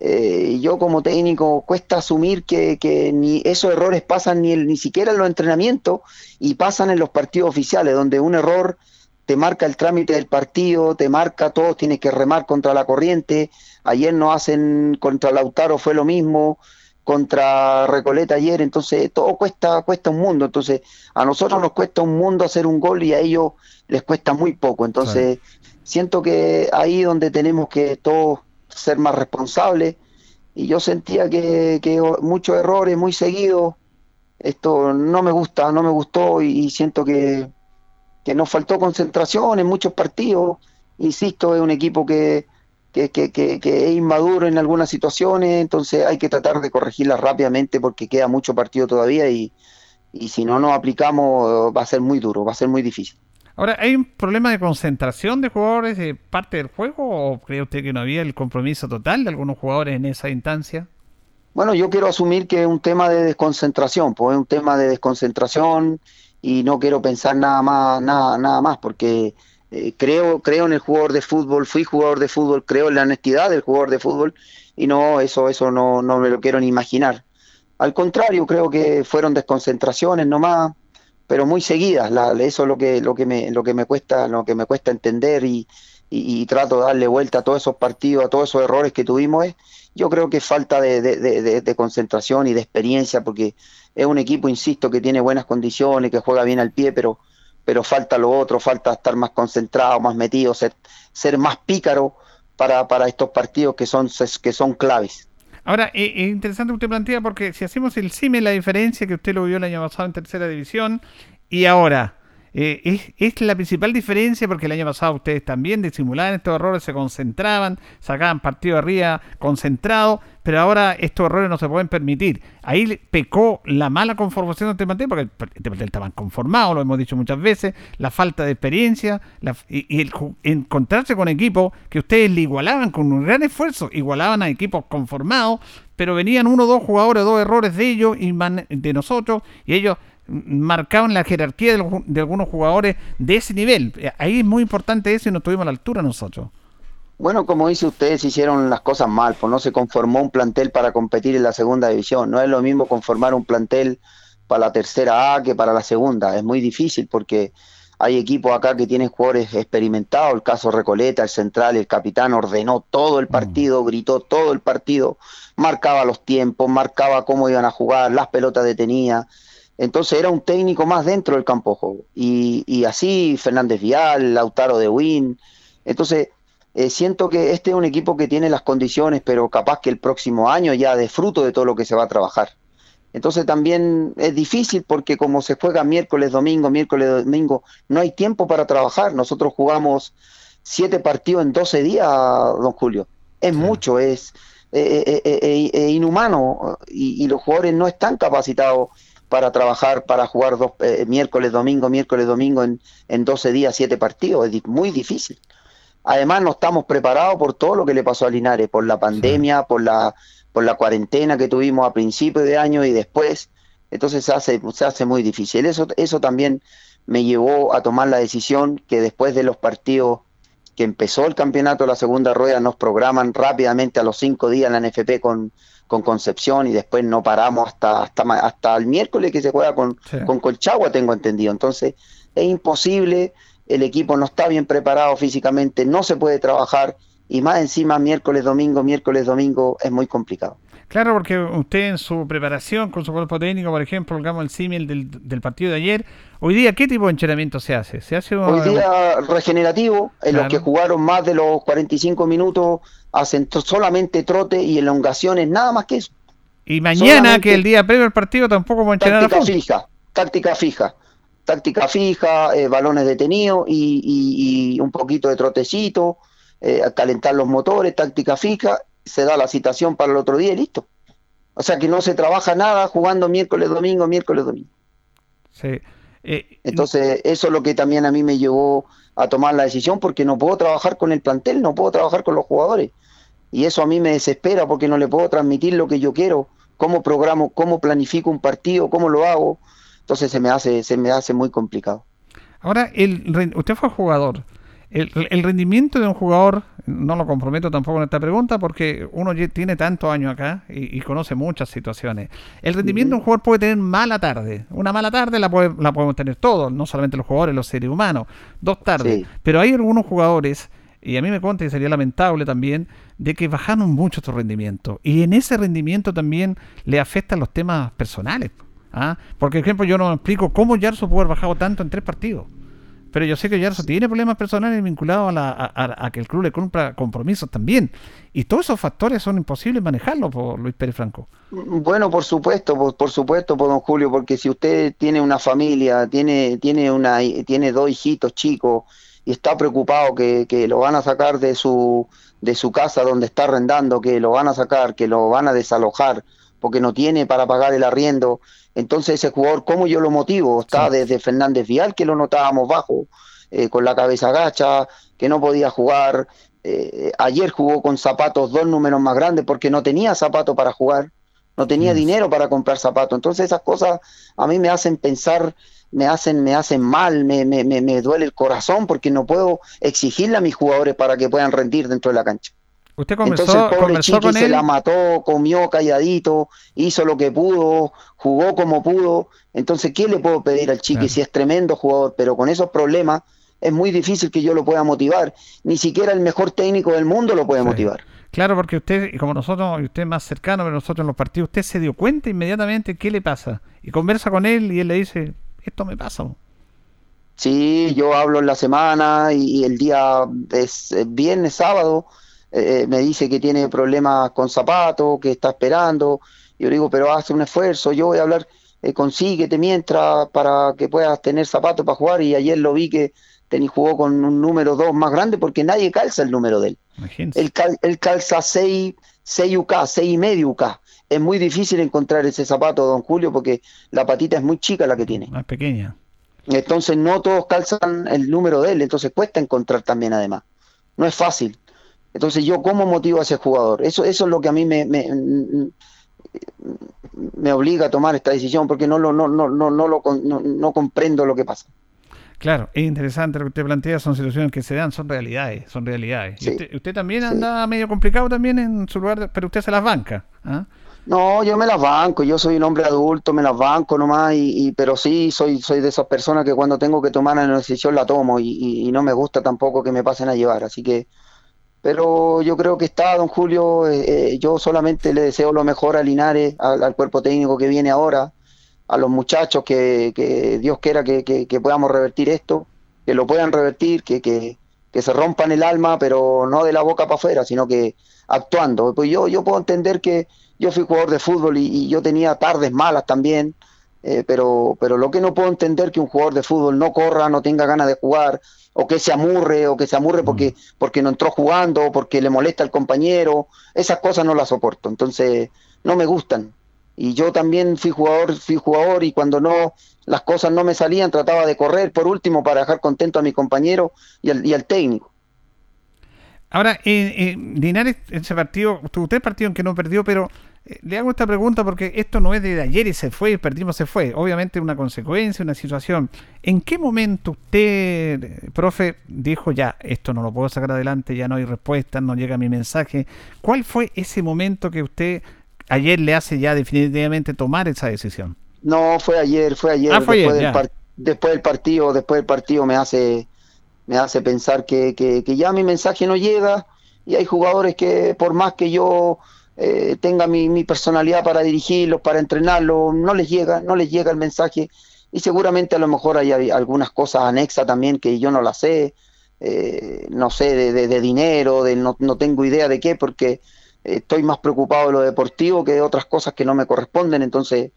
Speaker 11: eh, yo como técnico cuesta asumir que, ni esos errores pasan ni, ni siquiera en los entrenamientos y pasan en los partidos oficiales, donde un error te marca el trámite del partido, te marca todo, tienes que remar contra la corriente. Ayer no hacen contra Lautaro fue lo mismo, contra Recoleta ayer, entonces todo cuesta cuesta un mundo, entonces a nosotros nos cuesta un mundo hacer un gol y a ellos les cuesta muy poco, entonces siento que ahí donde tenemos que todos ser más responsable. Y yo sentía que, muchos errores muy seguidos, esto no me gusta, no me gustó y, siento que, que, nos faltó concentración en muchos partidos. Insisto, es un equipo que, que, que, es inmaduro en algunas situaciones, entonces hay que tratar de corregirla rápidamente porque queda mucho partido todavía y, y si no nos aplicamos va a ser muy duro, va a ser muy difícil.
Speaker 1: Ahora, ¿hay un problema de concentración de jugadores de parte del juego o cree usted que no había el compromiso total de algunos jugadores en esa instancia?
Speaker 11: Bueno, yo quiero asumir que es un tema de desconcentración, pues es un tema de desconcentración y no quiero pensar nada más, nada, nada más, porque eh, creo, creo en el jugador de fútbol, fui jugador de fútbol, creo en la honestidad del jugador de fútbol y no, eso, eso no, no me lo quiero ni imaginar. Al contrario, creo que fueron desconcentraciones nomás, pero muy seguidas. La, eso es lo que, lo que me, lo que me cuesta, lo que me cuesta entender y, y, trato de darle vuelta a todos esos partidos, a todos esos errores que tuvimos. Es, yo creo que falta de, de, de, concentración y de experiencia, porque es un equipo, insisto, que tiene buenas condiciones, que juega bien al pie, pero, pero falta lo otro, falta estar más concentrado, más metido, ser, ser más pícaro para, para estos partidos que son, que son claves.
Speaker 1: Ahora, eh, es interesante que usted plantea porque si hacemos el CIME, la diferencia que usted lo vio el año pasado en tercera división y ahora, eh, es, la principal diferencia porque el año pasado ustedes también disimulaban estos errores, se concentraban, sacaban partido arriba concentrado, pero ahora estos errores no se pueden permitir. Ahí pecó la mala conformación de plantel, porque plantel estaba conformado, lo hemos dicho muchas veces, la falta de experiencia y, el encontrarse con equipos que ustedes le igualaban con un gran esfuerzo, igualaban a equipos conformados, pero venían uno o dos jugadores, dos errores de ellos y de nosotros, y ellos marcaban la jerarquía de, algunos jugadores de ese nivel. Eh, ahí es muy importante eso y no tuvimos a la altura nosotros.
Speaker 11: Bueno, como dice usted, se hicieron las cosas mal, pues no se conformó un plantel para competir en la segunda división. No es lo mismo conformar un plantel para la tercera A que para la segunda. Es muy difícil porque hay equipos acá que tienen jugadores experimentados. El caso Recoleta, el central, el capitán ordenó todo el mm. partido, gritó todo el partido, marcaba los tiempos, marcaba cómo iban a jugar, las pelotas detenidas entonces era un técnico más dentro del campo juego. Y, y así Fernández Vial, Lautaro de Win. Entonces, eh, siento que este es un equipo que tiene las condiciones, pero capaz que el próximo año ya de fruto de todo lo que se va a trabajar. Entonces también es difícil porque como se juega miércoles, domingo, miércoles, domingo, no hay tiempo para trabajar. Nosotros jugamos siete partidos en 12 días, don Julio. Es mucho, es eh, eh, eh, inhumano y, y, los jugadores no están capacitados para trabajar, para jugar dos, miércoles, domingo, miércoles, domingo en, en 12 días, siete partidos. Es muy difícil. Además, no estamos preparados por todo lo que le pasó a Linares, por la pandemia, por la por la cuarentena que tuvimos a principios de año y después, entonces se hace, se hace muy difícil. Eso, eso también me llevó a tomar la decisión que después de los partidos que empezó el campeonato, la segunda rueda, nos programan rápidamente a los cinco días en la NFP con, con Concepción y después no paramos hasta, hasta, hasta el miércoles que se juega con, sí. con Colchagua, tengo entendido. Entonces es imposible, el equipo no está bien preparado físicamente, no se puede trabajar y más encima miércoles, domingo, miércoles, domingo es muy complicado.
Speaker 1: Claro, porque usted en su preparación con su cuerpo técnico, por ejemplo, el símil del, del, partido de ayer, hoy día, ¿qué tipo de entrenamiento se hace? ¿Se hace
Speaker 11: un... Hoy día regenerativo, en claro. los que jugaron más de los 45 minutos, hacen solamente trote y elongaciones, nada más que eso.
Speaker 1: Y mañana, solamente que el día previo al partido, tampoco va a entrenar
Speaker 11: Táctica fija, táctica fija. Táctica fija, eh, balones detenidos y, y, y un poquito de trotecito eh, calentar los motores, táctica fija, se da la citación para el otro día y listo. O sea que no se trabaja nada jugando miércoles, domingo, miércoles, domingo.
Speaker 1: Sí.
Speaker 11: Eh, Entonces, eso es lo que también a mí me llevó a tomar la decisión, porque no puedo trabajar con el plantel, no puedo trabajar con los jugadores. Y eso a mí me desespera porque no le puedo transmitir lo que yo quiero, cómo programo, cómo planifico un partido, cómo lo hago. Entonces se me hace, se me hace muy complicado.
Speaker 1: Ahora, el, usted fue jugador. El, el, rendimiento de un jugador, no lo comprometo tampoco en esta pregunta porque uno tiene tantos años acá y, y conoce muchas situaciones. El rendimiento de un jugador puede tener mala tarde. Una mala tarde la, puede, la podemos tener todos, no solamente los jugadores, los seres humanos. Dos tardes. Sí. Pero hay algunos jugadores, y a mí me cuenta y sería lamentable también, de que bajaron mucho su rendimiento. Y en ese rendimiento también le afectan los temas personales. ¿ah? Porque, por ejemplo, yo no me explico cómo Yarso pudo haber bajado tanto en tres partidos. Pero yo sé que Yarso tiene problemas personales vinculados a, la, a, a, que el club le cumpla compromisos también. Y todos esos factores son imposibles manejarlos por Luis Pérez Franco.
Speaker 11: Bueno, por supuesto, por, por, supuesto, por don Julio, porque si usted tiene una familia, tiene, tiene, una, tiene dos hijitos chicos y está preocupado que, que lo van a sacar de su, de su casa donde está arrendando, que lo van a sacar, que lo van a desalojar porque no tiene para pagar el arriendo, entonces ese jugador, ¿cómo yo lo motivo? Está sí. desde Fernández Vial, que lo notábamos bajo, eh, con la cabeza gacha, que no podía jugar. Eh, ayer jugó con zapatos dos números más grandes porque no tenía zapato para jugar, no tenía yes. dinero para comprar zapatos. Entonces esas cosas a mí me hacen pensar, me hacen, me hacen mal, me, me, me duele el corazón porque no puedo exigirle a mis jugadores para que puedan rendir dentro de la cancha.
Speaker 1: Usted conversó,
Speaker 11: Entonces el pobre Chiqui
Speaker 1: con
Speaker 11: se
Speaker 1: él.
Speaker 11: la mató, comió calladito, hizo lo que pudo, jugó como pudo. Entonces, ¿qué le puedo pedir al Chiqui
Speaker 1: Claro.
Speaker 11: si es tremendo jugador? Pero con esos problemas es muy difícil que yo lo pueda motivar. Ni siquiera el mejor técnico del mundo lo puede
Speaker 1: Sí.
Speaker 11: motivar.
Speaker 1: Claro, porque usted, y como nosotros, y usted más cercano, pero nosotros en los partidos, usted se dio cuenta inmediatamente qué le pasa. Y conversa con él y él le dice, esto me pasa.
Speaker 11: Sí, yo hablo en la semana y, y el día es viernes, sábado, eh, me dice que tiene problemas con zapatos, que está esperando. Yo digo, pero haz un esfuerzo, yo voy a hablar, eh, consíguete mientras para que puedas tener zapatos para jugar. Y ayer lo vi que tení, jugó con un número 2 más grande porque nadie calza el número de él. Él, cal, él calza 6, 6 UK, 6 y medio UK. Es muy difícil encontrar ese zapato, don Julio, porque la patita es muy chica la que tiene.
Speaker 1: Más pequeña.
Speaker 11: Entonces no todos calzan el número de él, entonces cuesta encontrar también además. No es fácil. Entonces yo cómo motivo a ese jugador. Eso, eso es lo que a mí me, me, me obliga a tomar esta decisión porque no, lo, no, no, no, no, lo, no, no comprendo lo que pasa.
Speaker 1: Claro, es interesante lo que usted plantea, son situaciones que se dan, son realidades, son realidades.
Speaker 11: Sí.
Speaker 1: Usted, usted, también
Speaker 11: Sí.
Speaker 1: anda medio complicado también en su lugar, de- pero usted se las banca. ¿ah?
Speaker 11: No, yo me las banco, yo soy un hombre adulto, me las banco nomás, y, y- pero sí, soy, soy de esas personas que cuando tengo que tomar una decisión la tomo y, y- y no me gusta tampoco que me pasen a llevar, así que, pero yo creo que está, don Julio, eh, eh, yo solamente le deseo lo mejor a Linares, al, cuerpo técnico que viene ahora, a los muchachos, que, que Dios quiera que, podamos revertir esto, que lo puedan revertir, que, que, que se rompan el alma, pero no de la boca para afuera, sino que actuando. Pues yo, yo puedo entender que yo fui jugador de fútbol y, yo tenía tardes malas también, eh, pero, pero lo que no puedo entender que un jugador de fútbol no corra, no tenga ganas de jugar, o que se amurre, o que se amurre porque, mm. porque no entró jugando, porque le molesta al compañero, esas cosas no las soporto, entonces no me gustan. Y yo también fui jugador, fui jugador y cuando no las cosas no me salían trataba de correr por último para dejar contento a mi compañero y al, y al técnico.
Speaker 1: Ahora, eh, Linares, ese partido, usted partido en que no perdió, pero eh, le hago esta pregunta porque esto no es de ayer y se fue, perdimos, se fue. Obviamente una consecuencia, una situación. ¿En qué momento usted, profe, dijo ya, esto no lo puedo sacar adelante, ya no hay respuesta, no llega mi mensaje? ¿Cuál fue ese momento que usted ayer le hace ya definitivamente tomar esa decisión?
Speaker 11: No, fue ayer, fue ayer.
Speaker 1: Ah, fue
Speaker 11: después,
Speaker 1: ayer
Speaker 11: del después del partido, después del partido me hace me hace pensar que, que, ya mi mensaje no llega y hay jugadores que por más que yo eh, tenga mi, personalidad para dirigirlos, para entrenarlos, no les llega, no les llega el mensaje. Y seguramente a lo mejor hay, algunas cosas anexas también que yo no las sé, eh, no sé, de, dinero, de, no, tengo idea de qué, porque estoy más preocupado de lo deportivo que de otras cosas que no me corresponden, entonces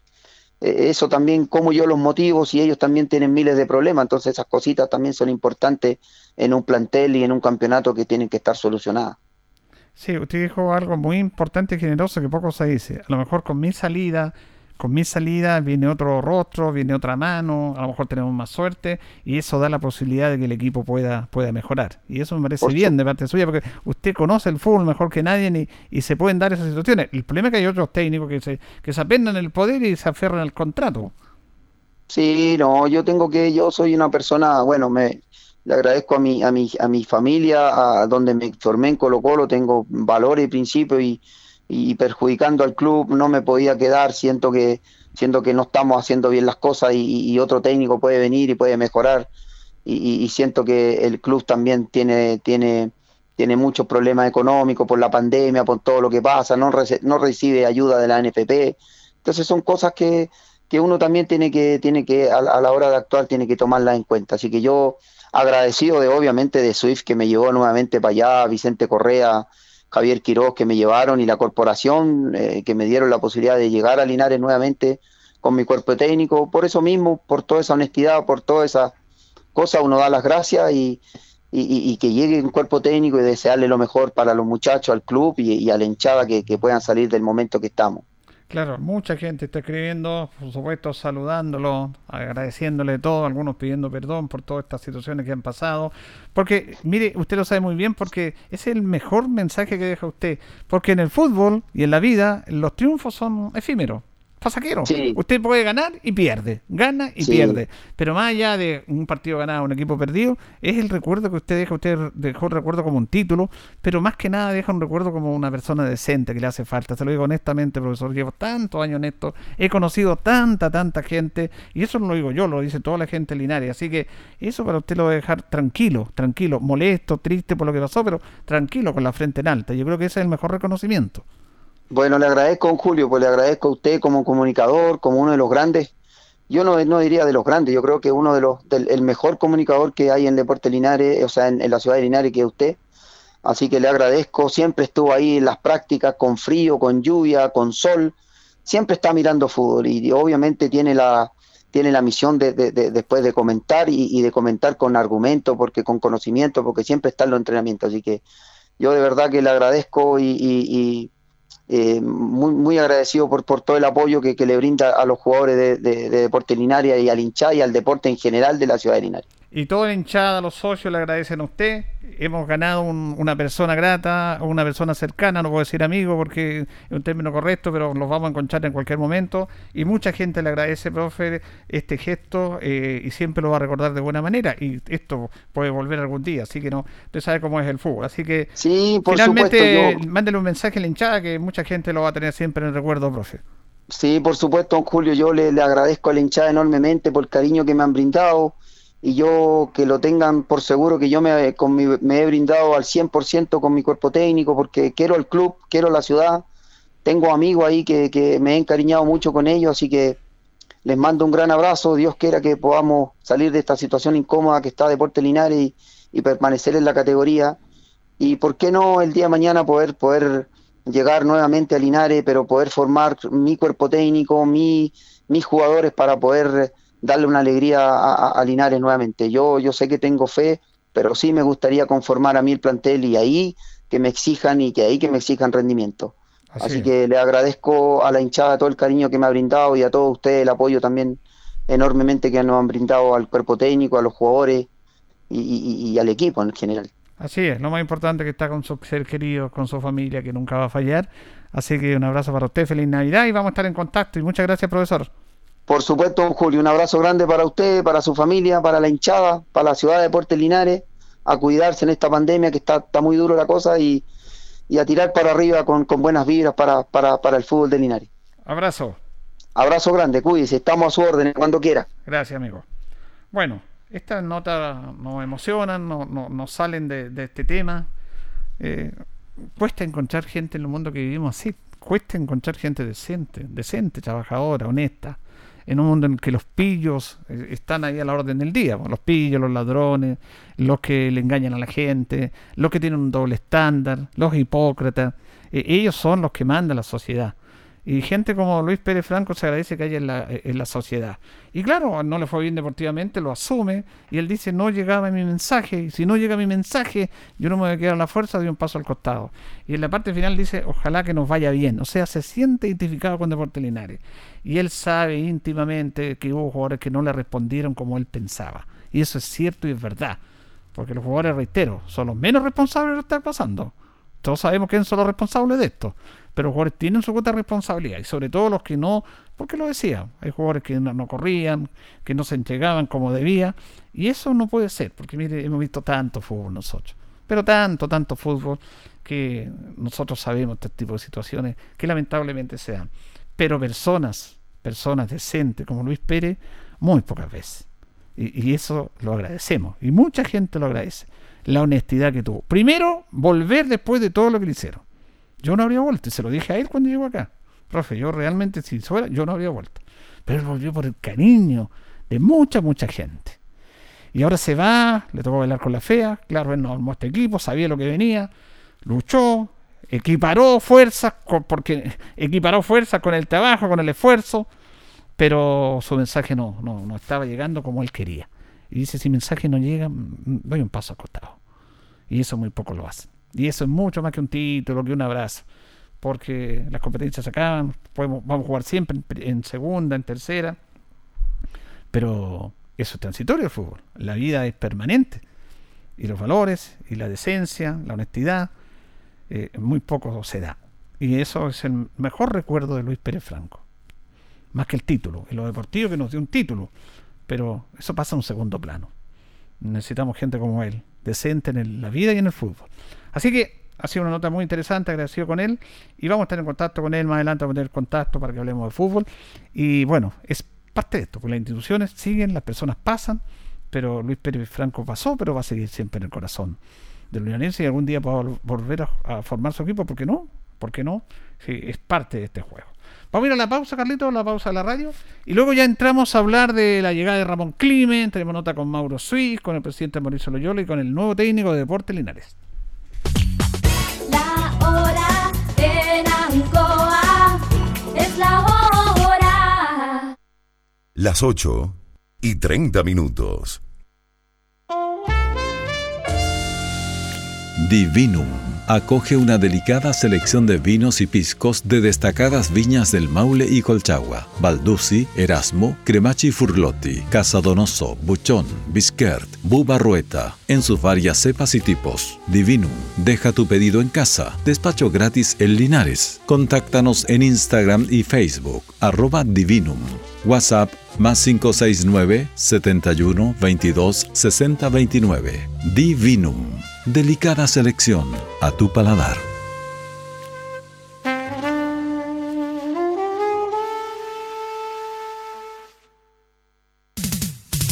Speaker 11: eh, eso también, como yo los motivo, y ellos también tienen miles de problemas, entonces esas cositas también son importantes en un plantel y en un campeonato que tienen que estar solucionadas.
Speaker 1: Sí, usted dijo algo muy importante y generoso que poco se dice. A lo mejor con mi salida con mi salida viene otro rostro, viene otra mano, a lo mejor tenemos más suerte y eso da la posibilidad de que el equipo pueda, pueda mejorar. Y eso me parece bien de parte suya porque usted conoce el fútbol mejor que nadie y, se pueden dar esas situaciones. El problema es que hay otros técnicos que se, que se apendan el poder y se aferran al contrato.
Speaker 11: Sí, no, yo tengo que, yo soy una persona, bueno, me le agradezco a mi, a mi, a mi familia, a donde me formé en Colo Colo, tengo valores y principios y y perjudicando al club. No me podía quedar, siento que, siento que no estamos haciendo bien las cosas y, otro técnico puede venir y puede mejorar. Y, siento que el club también tiene, tiene, tiene muchos problemas económicos por la pandemia, por todo lo que pasa, no, recibe ayuda de la NFP, entonces son cosas que, que uno también tiene que, tiene que a, la hora de actuar, tiene que tomarlas en cuenta, así que yo agradecido de obviamente de Swift que me llevó nuevamente para allá, Vicente Correa, Javier Quiroz que me llevaron y la corporación eh, que me dieron la posibilidad de llegar a Linares nuevamente con mi cuerpo técnico. Por eso mismo, por toda esa honestidad, por toda esa cosa, uno da las gracias y, y, que llegue un cuerpo técnico y desearle lo mejor para los muchachos, al club y, a la hinchada que puedan salir del momento que estamos.
Speaker 1: Claro, mucha gente está escribiendo, por supuesto saludándolo, agradeciéndole todo, algunos pidiendo perdón por todas estas situaciones que han pasado. Porque, mire, usted lo sabe muy bien porque es el mejor mensaje que deja usted. Porque en el fútbol y en la vida los triunfos son efímeros pasaquero. Usted puede ganar y pierde, gana y pierde. Pero más allá de un partido ganado, un equipo perdido, es el recuerdo que usted deja, usted dejó el recuerdo como un título, pero más que nada deja un recuerdo como una persona decente que le hace falta. Se lo digo honestamente, profesor, llevo tantos años en esto, he conocido tanta, tanta gente, y eso no lo digo yo, lo dice toda la gente linaria. Así que eso para usted lo va a dejar tranquilo, tranquilo, molesto, triste por lo que pasó, pero tranquilo, con la frente en alta. Yo creo que ese es el mejor reconocimiento.
Speaker 11: Bueno, le agradezco, Julio, pues le agradezco a usted como comunicador, como uno de los grandes. Yo no, no diría de los grandes, yo creo que uno de los, del, el mejor comunicador que hay en Deporte Linares, o sea, en, la ciudad de Linares, que es usted. Así que le agradezco, siempre estuvo ahí en las prácticas, con frío, con lluvia, con sol, siempre está mirando fútbol y, obviamente tiene la, tiene la misión de, después de comentar y, de comentar con argumento, porque con conocimiento, porque siempre está en los entrenamientos. Así que yo de verdad que le agradezco y, eh, muy, muy agradecido por, por todo el apoyo que, le brinda a los jugadores de, de, de Deporte Linaria y al hinchada y al deporte en general de la ciudad de Linares.
Speaker 1: Y toda la hinchada, los socios le agradecen a usted. Hemos ganado una persona grata, una persona cercana, no puedo decir amigo porque es un término correcto, pero los vamos a encontrar en cualquier momento. Y mucha gente le agradece, profe, este gesto eh, y siempre lo va a recordar de buena manera. Y esto puede volver algún día, así que no, usted sabe cómo es el fútbol. Así que
Speaker 11: sí, por
Speaker 1: finalmente mándele un mensaje a la hinchada que mucha gente lo va a tener siempre en el recuerdo, profe.
Speaker 11: Sí, por supuesto, don Julio, yo le, le agradezco a la hinchada enormemente por el cariño que me han brindado y yo que lo tengan por seguro que yo me, con me he brindado al 100% con mi cuerpo técnico porque quiero el club, quiero la ciudad, tengo amigos ahí que, que me he encariñado mucho con ellos, así que les mando un gran abrazo, Dios quiera que podamos salir de esta situación incómoda que está Deporte Linares y, y permanecer en la categoría. Y por qué no el día de mañana poder, poder llegar nuevamente a Linares, pero poder formar mi cuerpo técnico, mi, mis jugadores para poder darle una alegría a, a, Linares nuevamente. Yo, yo sé que tengo fe, pero sí me gustaría conformar a mí el plantel y ahí que me exijan y que ahí que me exijan rendimiento. Así, Así que le agradezco a la hinchada todo el cariño que me ha brindado y a todos ustedes el apoyo también enormemente que nos han brindado al cuerpo técnico, a los jugadores y, y, y al equipo en general.
Speaker 1: Así es, lo más importante que está con su ser querido, con su familia, que nunca va a fallar. Así que un abrazo para usted, feliz Navidad y vamos a estar en contacto. Y muchas gracias, profesor.
Speaker 11: Por supuesto, don Julio, un abrazo grande para usted, para su familia, para la hinchada, para la ciudad de Deportes Linares, a cuidarse en esta pandemia que está, está muy duro la cosa y, y a tirar para arriba con, con buenas vibras para, para, para el fútbol de Linares.
Speaker 1: Abrazo.
Speaker 11: Abrazo grande, cuídese, estamos a su orden cuando quiera.
Speaker 1: Gracias, amigo. Bueno, estas notas nos emocionan, nos, nos, nos salen de, de, este tema. Eh, cuesta encontrar gente en el mundo que vivimos así. Cuesta encontrar gente decente, decente, trabajadora, honesta. En un mundo en que los pillos eh, están ahí a la orden del día. Los pillos, los ladrones, los que le engañan a la gente, los que tienen un doble estándar, los hipócratas. Eh, ellos son los que mandan la sociedad. Y gente como Luis Pérez Franco se agradece que haya en la, en la sociedad. Y claro, no le fue bien deportivamente, lo asume. Y él dice, no llegaba mi mensaje. Y si no llega mi mensaje, yo no me voy a quedar la fuerza, de un paso al costado. Y en la parte final dice, ojalá que nos vaya bien. O sea, se siente identificado con Deportes Linares. Y él sabe íntimamente que hubo jugadores que no le respondieron como él pensaba. Y eso es cierto y es verdad. Porque los jugadores, reitero, son los menos responsables de lo que está pasando. Todos sabemos quiénes son los responsables de esto pero los jugadores tienen su cuota de responsabilidad y sobre todo los que no, porque lo decía, hay jugadores que no, corrían, que no se entregaban como debía y eso no puede ser, porque mire, hemos visto tanto fútbol nosotros, pero tanto, tanto fútbol que nosotros sabemos este tipo de situaciones que lamentablemente se dan, pero personas, personas decentes como Luis Pérez, muy pocas veces. Y, y eso lo agradecemos y mucha gente lo agradece, la honestidad que tuvo. Primero, volver después de todo lo que le hicieron yo no habría vuelto, y se lo dije a él cuando llegó acá. Profe, yo realmente, si fuera, yo no habría vuelto. Pero él volvió por el cariño de mucha, mucha gente. Y ahora se va, le tocó bailar con la fea, claro, él no armó este equipo, sabía lo que venía, luchó, equiparó fuerzas, porque equiparó fuerzas con el trabajo, con el esfuerzo, pero su mensaje no, no, no estaba llegando como él quería. Y dice, si mensaje no llega, doy un paso acostado. Y eso muy poco lo hacen. Y eso es mucho más que un título, que un abrazo. Porque las competencias se acaban, podemos, vamos a jugar siempre en, segunda, en tercera. Pero eso es transitorio el fútbol. La vida es permanente. Y los valores, y la decencia, la honestidad, eh, muy poco se da. Y eso es el mejor recuerdo de Luis Pérez Franco. Más que el título. En lo deportivo que nos dio un título. Pero eso pasa a un segundo plano. Necesitamos gente como él, decente en la vida y en el fútbol. Así que ha sido una nota muy interesante, agradecido con él. Y vamos a estar en contacto con él más adelante, vamos a tener contacto para que hablemos de fútbol. Y bueno, es parte de esto, porque las instituciones siguen, las personas pasan, pero Luis Pérez Franco pasó, pero va a seguir siempre en el corazón del Unionense y algún día va a volver a, formar su equipo, ¿por qué no? ¿Por qué no? Sí, es parte de este juego. Vamos a ir a la pausa, Carlito, la pausa de la radio. Y luego ya entramos a hablar de la llegada de Ramón Climen. Tenemos nota con Mauro Suiz, con el presidente Mauricio Loyola y con el nuevo técnico de Deportes Linares.
Speaker 4: Las 8 y 30 minutos.
Speaker 5: Divinum acoge una delicada selección de vinos y piscos de destacadas viñas del Maule y Colchagua, Baldussi, Erasmo, Cremachi Furlotti, Casadonoso, Buchón, Bisquert, Bubarrueta, en sus varias cepas y tipos. Divinum, deja tu pedido en casa, despacho gratis en Linares. Contáctanos en Instagram y Facebook, arroba Divinum. WhatsApp más 569 71 22 60 29. Divinum. Delicada selección a tu paladar.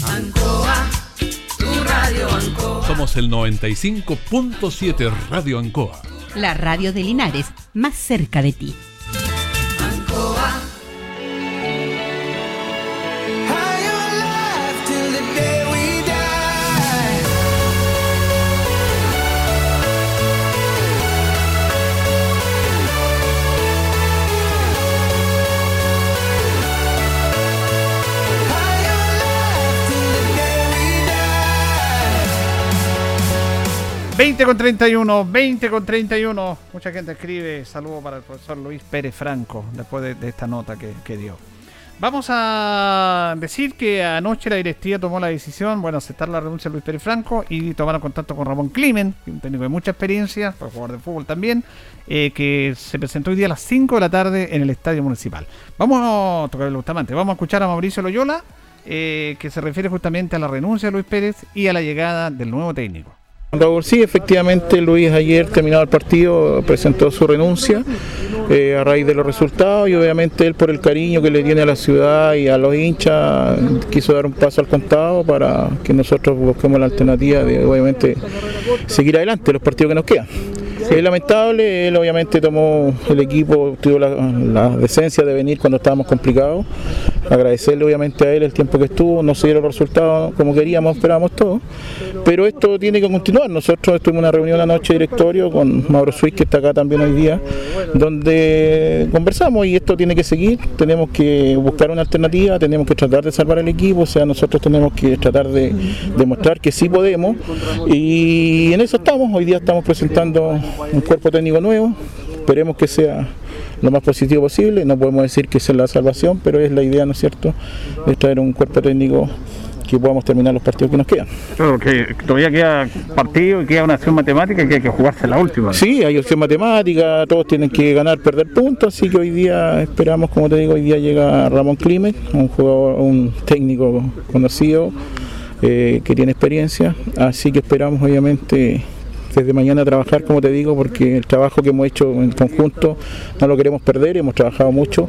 Speaker 8: Ancoa, tu radio Ancoa.
Speaker 9: Somos el 95.7 Radio Ancoa.
Speaker 10: La radio de Linares, más cerca de ti.
Speaker 1: 20 con 31, 20 con 31. Mucha gente escribe saludo para el profesor Luis Pérez Franco después de, esta nota que, dio. Vamos a decir que anoche la directiva tomó la decisión, bueno, aceptar la renuncia de Luis Pérez Franco y tomaron contacto con Ramón Climen, un técnico de mucha experiencia, para jugar de fútbol también, eh, que se presentó hoy día a las 5 de la tarde en el Estadio Municipal. Vamos a tocar el Bustamante, vamos a escuchar a Mauricio Loyola, eh, que se refiere justamente a la renuncia de Luis Pérez y a la llegada del nuevo técnico.
Speaker 12: Raúl, sí, efectivamente Luis ayer terminado el partido presentó su renuncia eh, a raíz de los resultados y obviamente él por el cariño que le tiene a la ciudad y a los hinchas quiso dar un paso al contado para que nosotros busquemos la alternativa de obviamente seguir adelante los partidos que nos quedan. Es lamentable, él obviamente tomó el equipo, tuvo la, decencia de venir cuando estábamos complicados. Agradecerle obviamente a él el tiempo que estuvo, no se dieron los resultados como queríamos, esperábamos todos. Pero esto tiene que continuar. Nosotros tuvimos una reunión anoche de directorio con Mauro Suiz, que está acá también hoy día, donde conversamos y esto tiene que seguir. Tenemos que buscar una alternativa, tenemos que tratar de salvar el equipo, o sea, nosotros tenemos que tratar de demostrar que sí podemos. Y en eso estamos. Hoy día estamos presentando un cuerpo técnico nuevo, esperemos que sea lo más positivo posible, no podemos decir que sea la salvación, pero es la idea, ¿no es cierto?, de traer un cuerpo técnico que podamos terminar los partidos que nos quedan.
Speaker 1: Claro, que todavía queda partido y queda una acción matemática que hay que jugarse la última.
Speaker 12: Sí, hay opción matemática, todos tienen que ganar, perder puntos, así que hoy día esperamos, como te digo, hoy día llega Ramón Climen, un jugador, un técnico conocido eh, que tiene experiencia, así que esperamos obviamente desde mañana a trabajar, como te digo, porque el trabajo que hemos hecho en conjunto no lo queremos perder, hemos trabajado mucho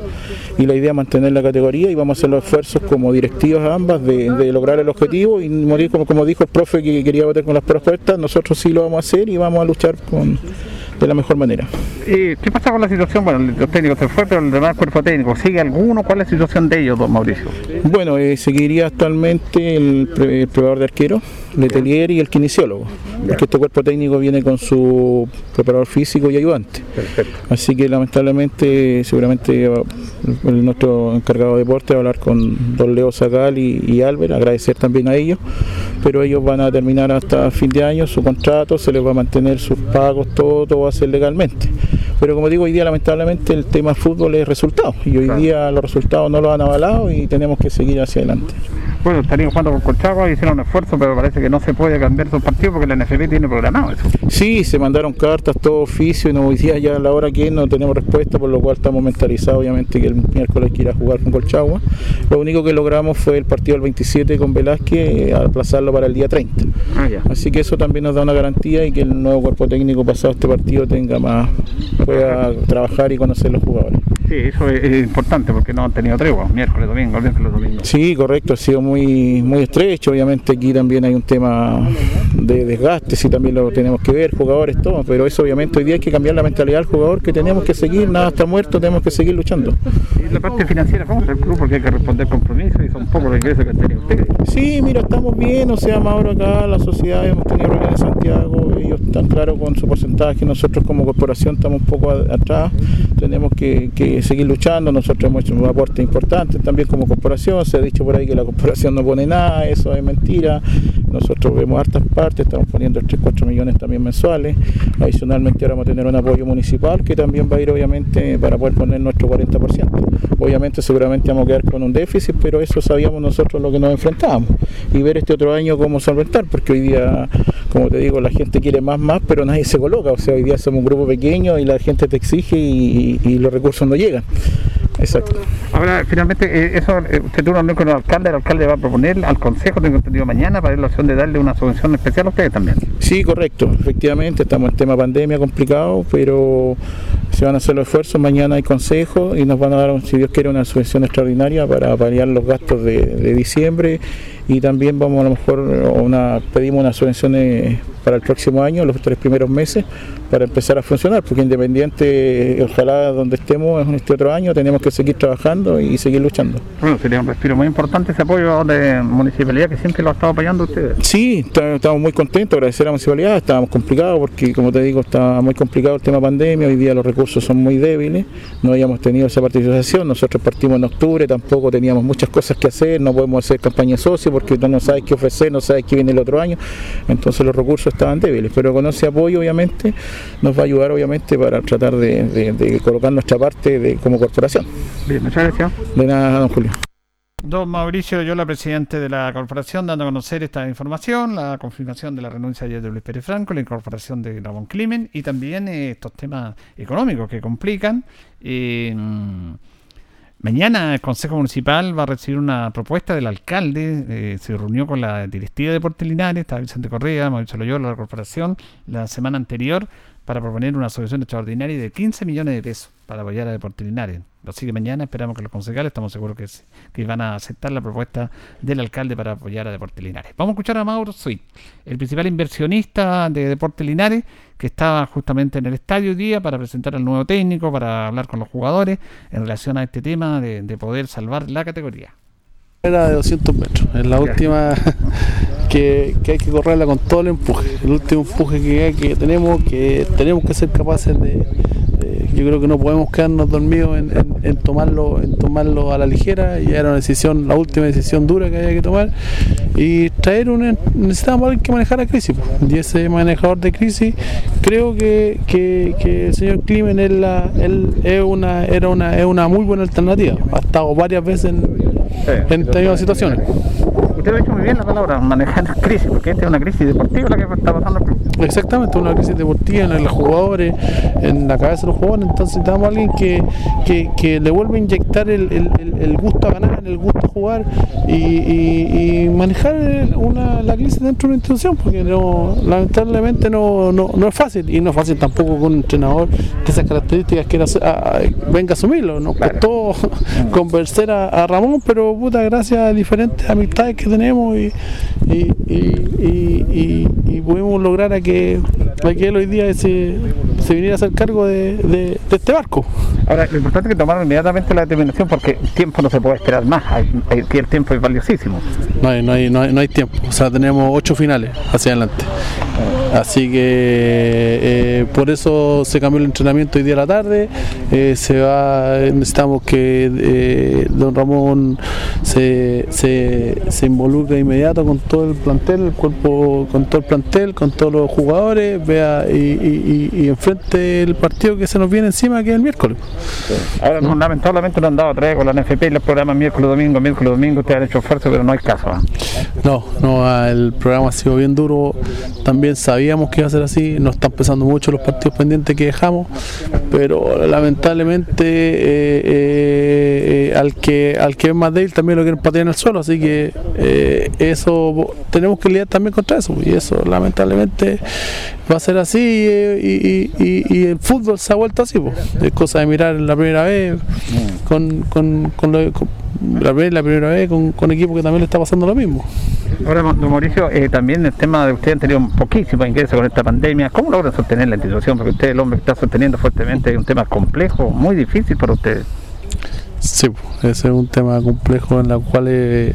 Speaker 12: y la idea es mantener la categoría y vamos a hacer los esfuerzos como directivas ambas de, lograr el objetivo y como dijo el profe que quería votar con las propuestas, nosotros sí lo vamos a hacer y vamos a luchar con, de la mejor manera.
Speaker 1: ¿Y ¿Qué pasa con la situación? Bueno, los técnicos se fue, pero el demás cuerpo técnico, ¿sigue alguno? ¿Cuál es la situación de ellos, don Mauricio?
Speaker 12: Bueno, eh, seguiría actualmente el, pre el preparador de arquero, Letelier y el kinesiólogo, porque este cuerpo técnico viene con su preparador físico y ayudante.
Speaker 1: Perfecto.
Speaker 12: Así que lamentablemente, seguramente el, nuestro encargado de deporte va a hablar con don Leo Zagal y, y Albert, agradecer también a ellos, pero ellos van a terminar hasta fin de año su contrato, se les va a mantener sus pagos, todo, todo va a ser legalmente. Pero como digo, hoy día lamentablemente el tema fútbol es resultado y hoy claro. día los resultados no lo han avalado y tenemos que seguir hacia adelante.
Speaker 1: Bueno, estarían jugando con Colchagua, hicieron un esfuerzo, pero parece que no se puede cambiar su partido porque la NFP tiene programado eso.
Speaker 12: Sí, se mandaron cartas, todo oficio, y no, hoy día ya a la hora que no tenemos respuesta, por lo cual estamos mentalizados obviamente que el miércoles quiera jugar con Colchagua. Lo único que logramos fue el partido del 27 con Velázquez, aplazarlo para el día 30. Ah, ya. Así que eso también nos da una garantía y que el nuevo cuerpo técnico pasado este partido tenga más, pueda trabajar y conocer los jugadores.
Speaker 1: Sí, eso es, es, importante porque no han tenido tregua, miércoles, domingo, miércoles, domingo.
Speaker 12: Sí, correcto, ha sido muy, muy estrecho. Obviamente aquí también hay un tema de desgaste, si también lo tenemos que ver, jugadores, todo, pero eso obviamente hoy día hay que cambiar la mentalidad del jugador, que tenemos que seguir, nada está muerto, tenemos que seguir luchando.
Speaker 1: Y la parte financiera, ¿cómo está el club? Porque hay que responder compromisos y son pocos los ingresos que tenido ustedes.
Speaker 12: Sí, mira, estamos bien, o sea, Mauro acá, la sociedad, hemos tenido reuniones en Santiago, ellos están claros con su porcentaje, nosotros como corporación estamos un poco atrás, tenemos que, que seguir luchando, nosotros hemos hecho un aporte importante también como corporación, se ha dicho por ahí que la corporación no pone nada, eso es mentira, nosotros vemos hartas partes, estamos poniendo 3, 4 millones también mensuales, adicionalmente ahora vamos a tener un apoyo municipal que también va a ir obviamente para poder poner nuestro 40%, obviamente seguramente vamos a quedar con un déficit, pero eso sabíamos nosotros lo que nos enfrentábamos. Y ver este otro año cómo solventar, porque hoy día, como te digo, la gente quiere más, más, pero nadie se coloca, o sea, hoy día somos un grupo pequeño y la gente te exige y, los recursos no llegan. Exacto.
Speaker 1: Ahora, finalmente, eh, eso eh, usted tuvo una reunión con el alcalde, el alcalde va a proponer al consejo, tengo entendido mañana, para ver la opción de darle una subvención especial a ustedes también.
Speaker 12: Sí, correcto, efectivamente, estamos en tema pandemia complicado, pero se van a hacer los esfuerzos, mañana hay consejo y nos van a dar, si Dios quiere, una subvención extraordinaria para paliar los gastos de, de diciembre y también vamos a lo mejor una, pedimos unas subvenciones para el próximo año, los tres primeros meses, para empezar a funcionar, porque independiente, ojalá donde estemos en este otro año, tenemos que seguir trabajando y seguir luchando.
Speaker 1: Bueno, sería un respiro muy importante ese apoyo de municipalidad que siempre lo ha estado apoyando ustedes.
Speaker 12: Sí, estamos muy contentos, agradecer a la municipalidad, estábamos complicados porque como te digo, está muy complicado el tema pandemia, hoy día los recursos son muy débiles, no habíamos tenido esa participación, nosotros partimos en octubre, tampoco teníamos muchas cosas que hacer, no podemos hacer campaña socio porque no sabes qué ofrecer, no sabes qué viene el otro año, entonces los recursos estaban débiles, pero con ese apoyo obviamente nos va a ayudar obviamente para tratar de, de- de colocar nuestra parte de, como corporación.
Speaker 1: Bien, muchas gracias.
Speaker 12: De nada, don Julio.
Speaker 1: Don Mauricio yo la presidente de la corporación, dando a conocer esta información, la confirmación de la renuncia de Luis Pérez Franco, la incorporación de Ramón Climen y también eh, estos temas económicos que complican. Mm, mañana el Consejo Municipal va a recibir una propuesta del alcalde, eh, se reunió con la directiva de Deportes Linares, estaba Vicente Correa, Mauricio Loyola, la corporación, la semana anterior para proponer una solución extraordinaria de 15 millones de pesos para apoyar a Deportes Linares. Así que mañana esperamos que los concejales, estamos seguros que, que van a aceptar la propuesta del alcalde para apoyar a Deportes Linares. Vamos a escuchar a Mauro Sui, el principal inversionista de Deportes Linares, que estaba justamente en el estadio hoy día para presentar al nuevo técnico, para hablar con los jugadores en relación a este tema de, de poder salvar la categoría.
Speaker 13: Era de 200 metros, es la última que, que hay que correrla con todo el empuje, el último empuje que, que tenemos, que tenemos que ser capaces de, de- yo creo que no podemos quedarnos dormidos en, en- en tomarlo, en tomarlo a la ligera, y era una decisión, la última decisión dura que había que tomar, y traer un necesitábamos a alguien que manejara crisis, y ese manejador de crisis creo que, que- que el señor Climen es, la, él es una, era una, es una muy buena alternativa, ha estado varias veces en, en estas mismas situaciones.
Speaker 1: Usted lo ha dicho muy bien la palabra, manejar crisis, porque esta es una crisis deportiva la que está pasando el club.
Speaker 13: Exactamente, una crisis deportiva en los jugadores, en la cabeza de los jugadores, entonces necesitamos a alguien que, que, que le vuelva a inyectar el, el- gusto a ganar, el gusto a jugar y, y- y manejar una, la crisis dentro de una institución, porque no, lamentablemente no, no, no es fácil, y no es fácil tampoco con un entrenador de esas características a- a- venga a asumirlo, nos costó convencer a, a Ramón, pero puta, gracias a diferentes amistades que tenemos y, y, y- y- pudimos lograr a que, a que él hoy día se, se viniera a hacer cargo de, de- de este barco.
Speaker 1: Ahora, lo importante es que tomaron inmediatamente la determinación porque el tiempo no se puede esperar más, aquí el tiempo es valiosísimo.
Speaker 13: No hay, no, hay, no, hay, no hay tiempo, o sea, tenemos ocho finales hacia adelante. Así que eh, por eso se cambió el entrenamiento hoy día a la tarde. eh, se va, necesitamos que eh, don Ramón se, se, se involucre inmediato con todo el plantel, el cuerpo, con todo el plantel, con todos los jugadores, vea y, y- y- y enfrente el partido que se nos viene encima, que es el miércoles.
Speaker 1: Ahora, no, lamentablemente no han dado tres con la NFP y los programas miércoles, domingo, miércoles, domingo, ustedes han hecho esfuerzo, pero no hay caso. ¿ah?
Speaker 13: No, no, ah, el programa ha sido bien duro. También sabíamos que iba a ser así. Nos están pesando mucho los partidos pendientes que dejamos, pero lamentablemente eh, eh, eh, al que al que es más débil también lo quieren patear en el suelo. Así que eh, eso tenemos que lidiar también contra eso. Y eso lamentablemente va a ser así. eh, Y, y- y- el fútbol se ha vuelto así. po. Es cosa de mirar la primera vez con, con, lo- la, primera- vez con, con equipos que también le está pasando lo mismo.
Speaker 1: Ahora, don Mauricio, eh, también el tema de ustedes han tenido poquísimos ingresos con esta pandemia. ¿Cómo logran sostener la institución? Porque usted, el hombre que está sosteniendo fuertemente, es un tema complejo, muy difícil para ustedes.
Speaker 13: Sí, ese es un tema complejo en el cual eh,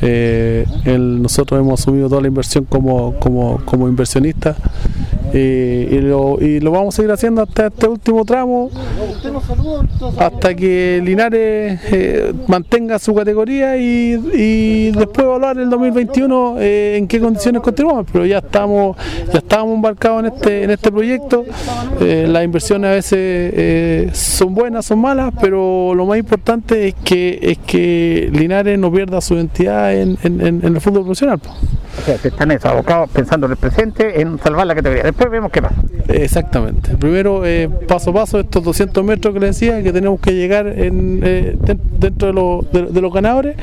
Speaker 13: eh, el- nosotros hemos asumido toda la inversión como, como, inversionistas eh, y, lo, y lo vamos a seguir haciendo hasta este último tramo, hasta que Linares eh, mantenga su categoría y, después evaluar el 2021 eh, en qué condiciones continuamos. Pero ya estamos ya estábamos embarcados en este en este proyecto. Eh, las inversiones a veces son buenas, son malas, pero lo más importante es que es que Linares no pierda su identidad en, en- en- en el fútbol profesional.
Speaker 1: O sea, que están eso, abocados pensando en el presente, en salvar la categoría. Después vemos qué pasa.
Speaker 13: Exactamente. Primero, eh, paso a paso, estos 200 metros que le decía, que tenemos que llegar en, eh, den- dentro de, lo- de- de los ganadores.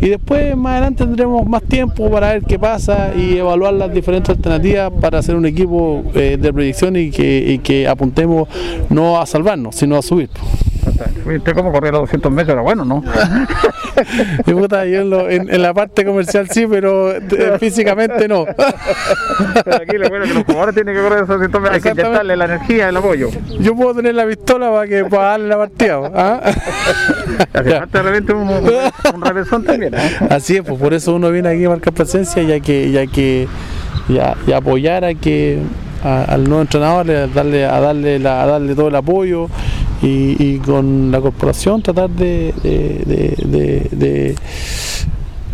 Speaker 13: Y después, más adelante, tendremos más tiempo para ver qué pasa y evaluar las diferentes alternativas para hacer un equipo eh, de proyección y que, y que apuntemos no a salvarnos, sino a subir.
Speaker 1: ¿Usted cómo corría los 200 metros? Era bueno, ¿no?
Speaker 13: Yo en, en- en la parte comercial sí, pero eh, físicamente no.
Speaker 1: Pero aquí lo bueno es que los jugadores tienen que correr esos 200 metros. Hay que inyectarle la energía, el apoyo.
Speaker 13: Yo puedo tener la pistola para que para darle la partida. ¿ah?
Speaker 1: Hace falta de repente un, un, también. ¿eh?
Speaker 13: Así es, pues por eso uno viene aquí a marcar presencia y a que, y a que y a- y apoyar a que a- al nuevo entrenador a darle a darle la- a darle todo el apoyo y, y con la corporación tratar de, de- de- de- de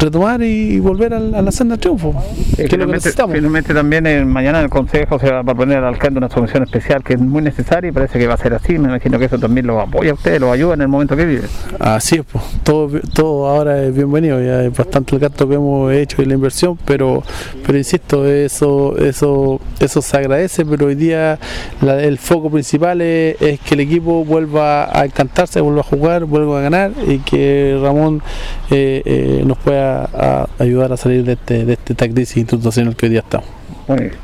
Speaker 13: retomar y volver a la, a la senda del triunfo. que es lo que necesitamos.
Speaker 1: finalmente también eh, mañana en el Consejo se va a poner al alcalde una solución especial que es muy necesaria y parece que va a ser así. Me imagino que eso también lo apoya a usted, lo ayuda en el momento que vive.
Speaker 13: Así es, pues, todo, todo ahora es bienvenido, ya es bastante el gasto que hemos hecho y la inversión, pero, pero insisto, eso, eso, eso se agradece, pero hoy día la- el foco principal es, es que el equipo vuelva a encantarse, vuelva a jugar, vuelva a ganar y que Ramón eh, eh, nos pueda a- ayudar a salir de, este, de este- esta crisis institucional que hoy día estamos.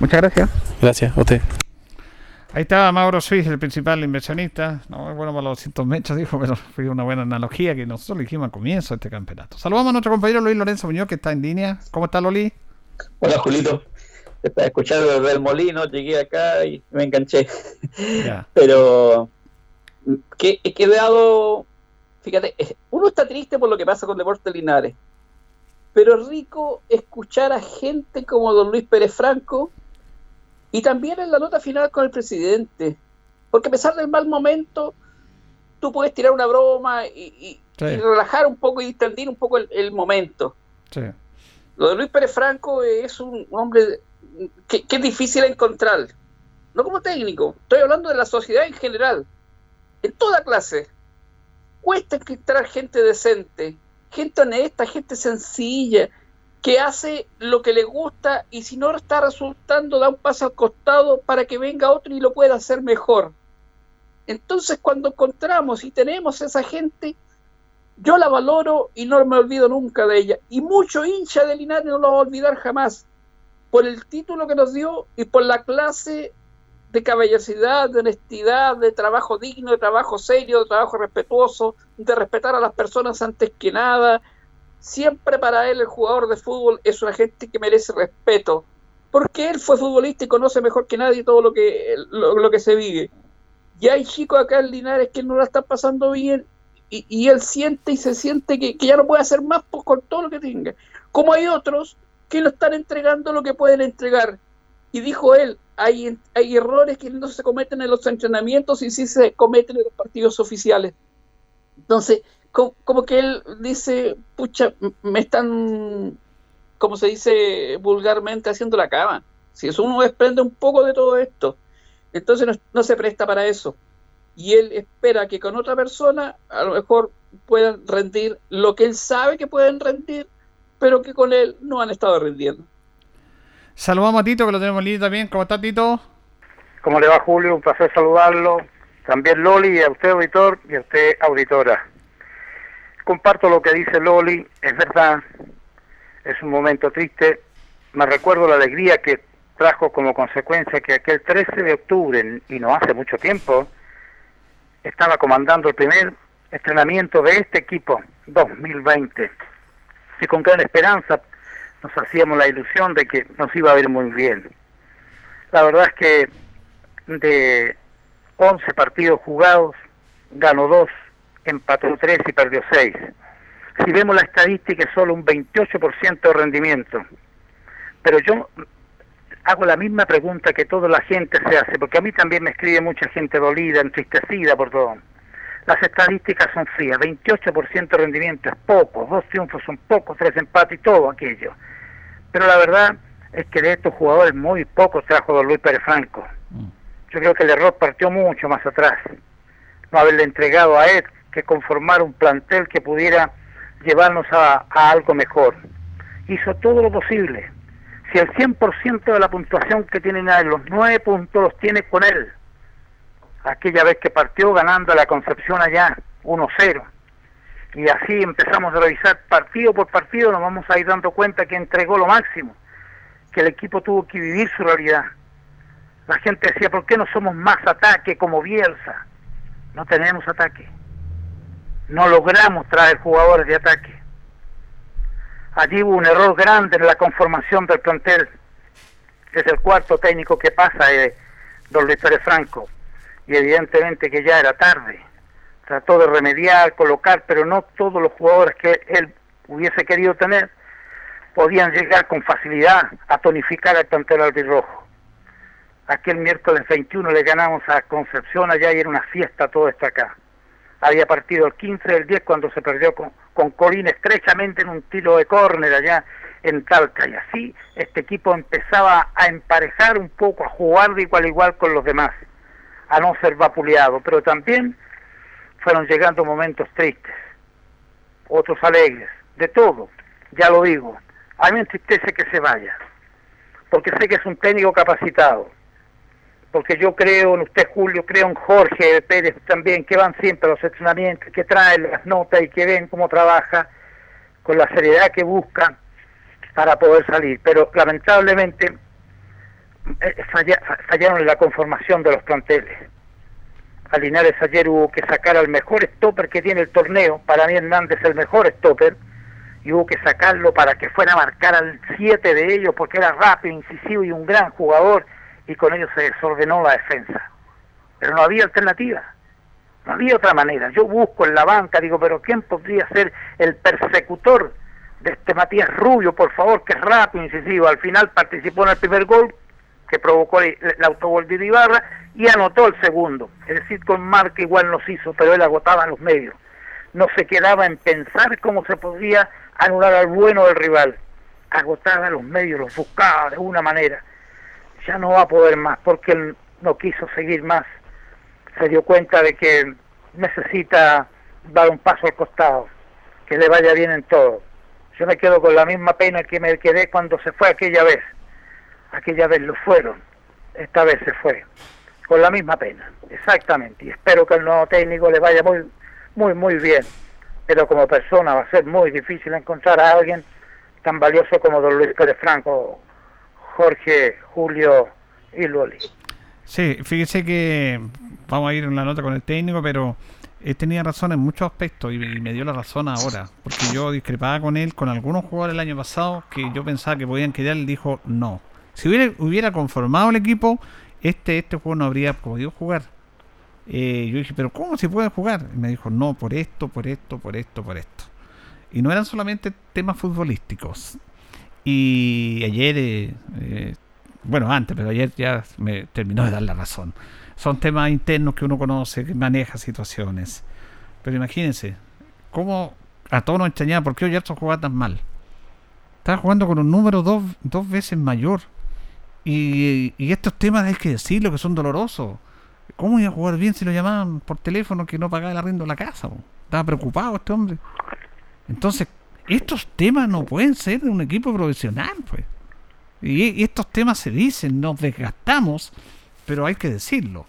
Speaker 1: muchas gracias.
Speaker 13: Gracias a usted.
Speaker 1: Ahí estaba Mauro Suiz, el principal inversionista. No es bueno para los 200 mechas, dijo, pero fue una buena analogía que nosotros le dijimos al comienzo de este campeonato. Saludamos a nuestro compañero Luis Lorenzo Muñoz, que está en línea. ¿Cómo está, Loli?
Speaker 14: Hola Julito, te estaba escuchando desde el molino, llegué acá y me enganché.
Speaker 1: Ya.
Speaker 14: Pero que he quedado, fíjate, uno está triste por lo que pasa con Deportes Linares, pero es rico escuchar a gente como don Luis Pérez Franco y también en la nota final con el presidente, porque a pesar del mal momento, tú puedes tirar una broma y, y-
Speaker 1: Sí.
Speaker 14: y relajar un poco y distendir un poco el- el momento.
Speaker 1: Sí.
Speaker 14: Lo de Luis Pérez Franco es un hombre que, que es difícil encontrar. No como técnico, estoy hablando de la sociedad en general. En toda clase. Cuesta encontrar gente decente, gente honesta, gente sencilla, que hace lo que le gusta y si no está resultando da un paso al costado para que venga otro y lo pueda hacer mejor. Entonces cuando encontramos y tenemos esa gente, yo la valoro y no me olvido nunca de ella. Y mucho hincha de Linares no lo va a olvidar jamás. Por el título que nos dio y por la clase de caballerosidad, de honestidad, de trabajo digno, de trabajo serio, de trabajo respetuoso, de respetar a las personas antes que nada. Siempre para él el jugador de fútbol es una gente que merece respeto. Porque él fue futbolista y conoce mejor que nadie todo lo que, lo, que se vive. Y hay chicos acá en Linares que no la están pasando bien y, y él siente y se siente que, que ya no puede hacer más pues, con todo lo que tenga. Como hay otros que no están entregando lo que pueden entregar. Y dijo él, hay, hay errores que no se cometen en los entrenamientos y sí se cometen en los partidos oficiales. Entonces, co- como, que él dice, pucha, me están, como se dice vulgarmente, haciendo la cama. Si eso uno desprende un poco de todo esto, entonces no, no se presta para eso. Y él espera que con otra persona a lo mejor puedan rendir lo que él sabe que pueden rendir, pero que con él no han estado rindiendo.
Speaker 1: Saludamos a Tito, que lo tenemos en línea también. ¿Cómo está, Tito?
Speaker 15: ¿Cómo le va, Julio? Un placer saludarlo. También Loli, a usted, auditor, y a usted, auditora. Comparto lo que dice Loli, es verdad, es un momento triste. Me recuerdo la alegría que trajo como consecuencia que aquel 13 de octubre, y no hace mucho tiempo, estaba comandando el primer entrenamiento de este equipo 2020. Y con gran esperanza nos hacíamos la ilusión de que nos iba a ir muy bien. La verdad es que de 11 partidos jugados, ganó 2, empató 3 y perdió 6. Si vemos la estadística es solo un 28% de rendimiento. Pero yo hago la misma pregunta que toda la gente se hace, porque a mí también me escribe mucha gente dolida, entristecida por todo. Las estadísticas son frías, 28% de rendimiento es poco, dos triunfos son pocos, tres empates y todo aquello. Pero la verdad es que de estos jugadores muy pocos trajo don Luis Pérez Franco. Yo creo que el error partió mucho más atrás. No haberle entregado a él que conformar un plantel que pudiera llevarnos a, a algo mejor. Hizo todo lo posible. Si el 100% de la puntuación que tienen a él, los nueve puntos los tiene con él. Aquella vez que partió ganando la Concepción allá, 1-0. Y así empezamos a revisar partido por partido, nos vamos a ir dando cuenta que entregó lo máximo, que el equipo tuvo que vivir su realidad. La gente decía, ¿por qué no somos más ataque como Bielsa? No tenemos ataque. No logramos traer jugadores de ataque. Allí hubo un error grande en la conformación del plantel. Es el cuarto técnico que pasa de don Luis Pérez Franco. Y evidentemente que ya era tarde. Trató de remediar, colocar, pero no todos los jugadores que él hubiese querido tener podían llegar con facilidad a tonificar al plantel albirrojo. Aquel miércoles 21 le ganamos a Concepción allá y era una fiesta todo esto acá. Había partido el 15 del 10 cuando se perdió con, con estrechamente en un tiro de córner allá en Talca. Y así este equipo empezaba a emparejar un poco, a jugar de igual a igual con los demás, a no ser vapuleado. Pero también fueron llegando momentos tristes, otros alegres, de todo, ya lo digo. A mí me entristece que se vaya, porque sé que es un técnico capacitado, porque yo creo en usted, Julio, creo en Jorge Pérez también, que van siempre a los entrenamientos, que traen las notas y que ven cómo trabaja, con la seriedad que busca para poder salir. Pero lamentablemente eh, fallaron en la conformación de los planteles. A Linares ayer hubo que sacar al mejor stopper que tiene el torneo, para mí Hernández el mejor stopper, y hubo que sacarlo para que fuera a marcar al siete de ellos porque era rápido, incisivo y un gran jugador y con ello se desordenó la defensa. Pero no había alternativa, no había otra manera. Yo busco en la banca, digo, pero ¿quién podría ser el persecutor de este Matías Rubio, por favor, que es rápido, incisivo? Al final participó en el primer gol que provocó el, autogol de Ibarra y anotó el segundo. Es decir, con marca igual nos hizo, pero él agotaba los medios. No se quedaba en pensar cómo se podía anular al bueno del rival. Agotaba los medios, los buscaba de una manera. Ya no va a poder más porque él no quiso seguir más. Se dio cuenta de que necesita dar un paso al costado, que le vaya bien en todo. Yo me quedo con la misma pena que me quedé cuando se fue aquella vez. Aquella vez lo fueron, esta vez se fue. Con la misma pena, exactamente. Y espero que el nuevo técnico le vaya muy, muy, muy bien pero como persona va a ser muy difícil encontrar a alguien tan valioso como don Luis Pérez Franco, Jorge, Julio y Loli.
Speaker 1: Sí, fíjese que vamos a ir en la nota con el técnico, pero él tenía razón en muchos aspectos y, me dio la razón ahora, porque yo discrepaba con él con algunos jugadores el año pasado que yo pensaba que podían quedar, él dijo no. Si hubiera, hubiera conformado el equipo, este, este juego no habría podido jugar eh, yo dije, pero ¿cómo se puede jugar? Y me dijo, no, por esto, por esto, por esto, por esto. Y no eran solamente temas futbolísticos. Y ayer, eh, eh, bueno, antes, pero ayer ya me terminó de dar la razón. Son temas internos que uno conoce, que maneja situaciones. Pero imagínense, cómo a todos nos extrañaba por qué Oyarzo jugaba tan mal. Estaba jugando con un número dos, dos veces mayor. Y, y estos temas hay que decirlo que son dolorosos ¿Cómo iba a jugar bien si lo llamaban por teléfono que no pagaba el arriendo de la casa? Estaba preocupado este hombre. Entonces, estos temas no pueden ser de un equipo profesional, pues. Y, estos temas se dicen, nos desgastamos, pero hay que decirlo.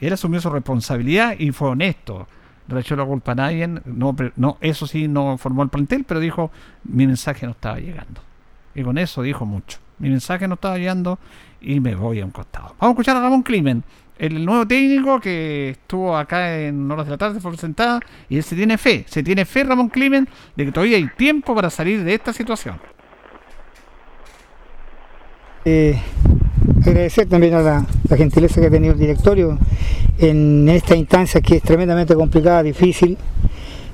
Speaker 1: Él asumió su responsabilidad y fue honesto. No echó la culpa a nadie. No, no, eso sí, no formó el plantel, pero dijo, mi mensaje no estaba llegando. Y con eso dijo mucho. Mi mensaje no estaba llegando y me voy a un costado. Vamos a escuchar a Ramón Climen el nuevo técnico que estuvo acá en horas de la tarde fue presentado y él se tiene fe, se tiene fe Ramón Climen de que todavía hay tiempo para salir de esta situación.
Speaker 16: Eh, agradecer también a la, gentileza que ha tenido el directorio en esta instancia que es tremendamente complicada, difícil.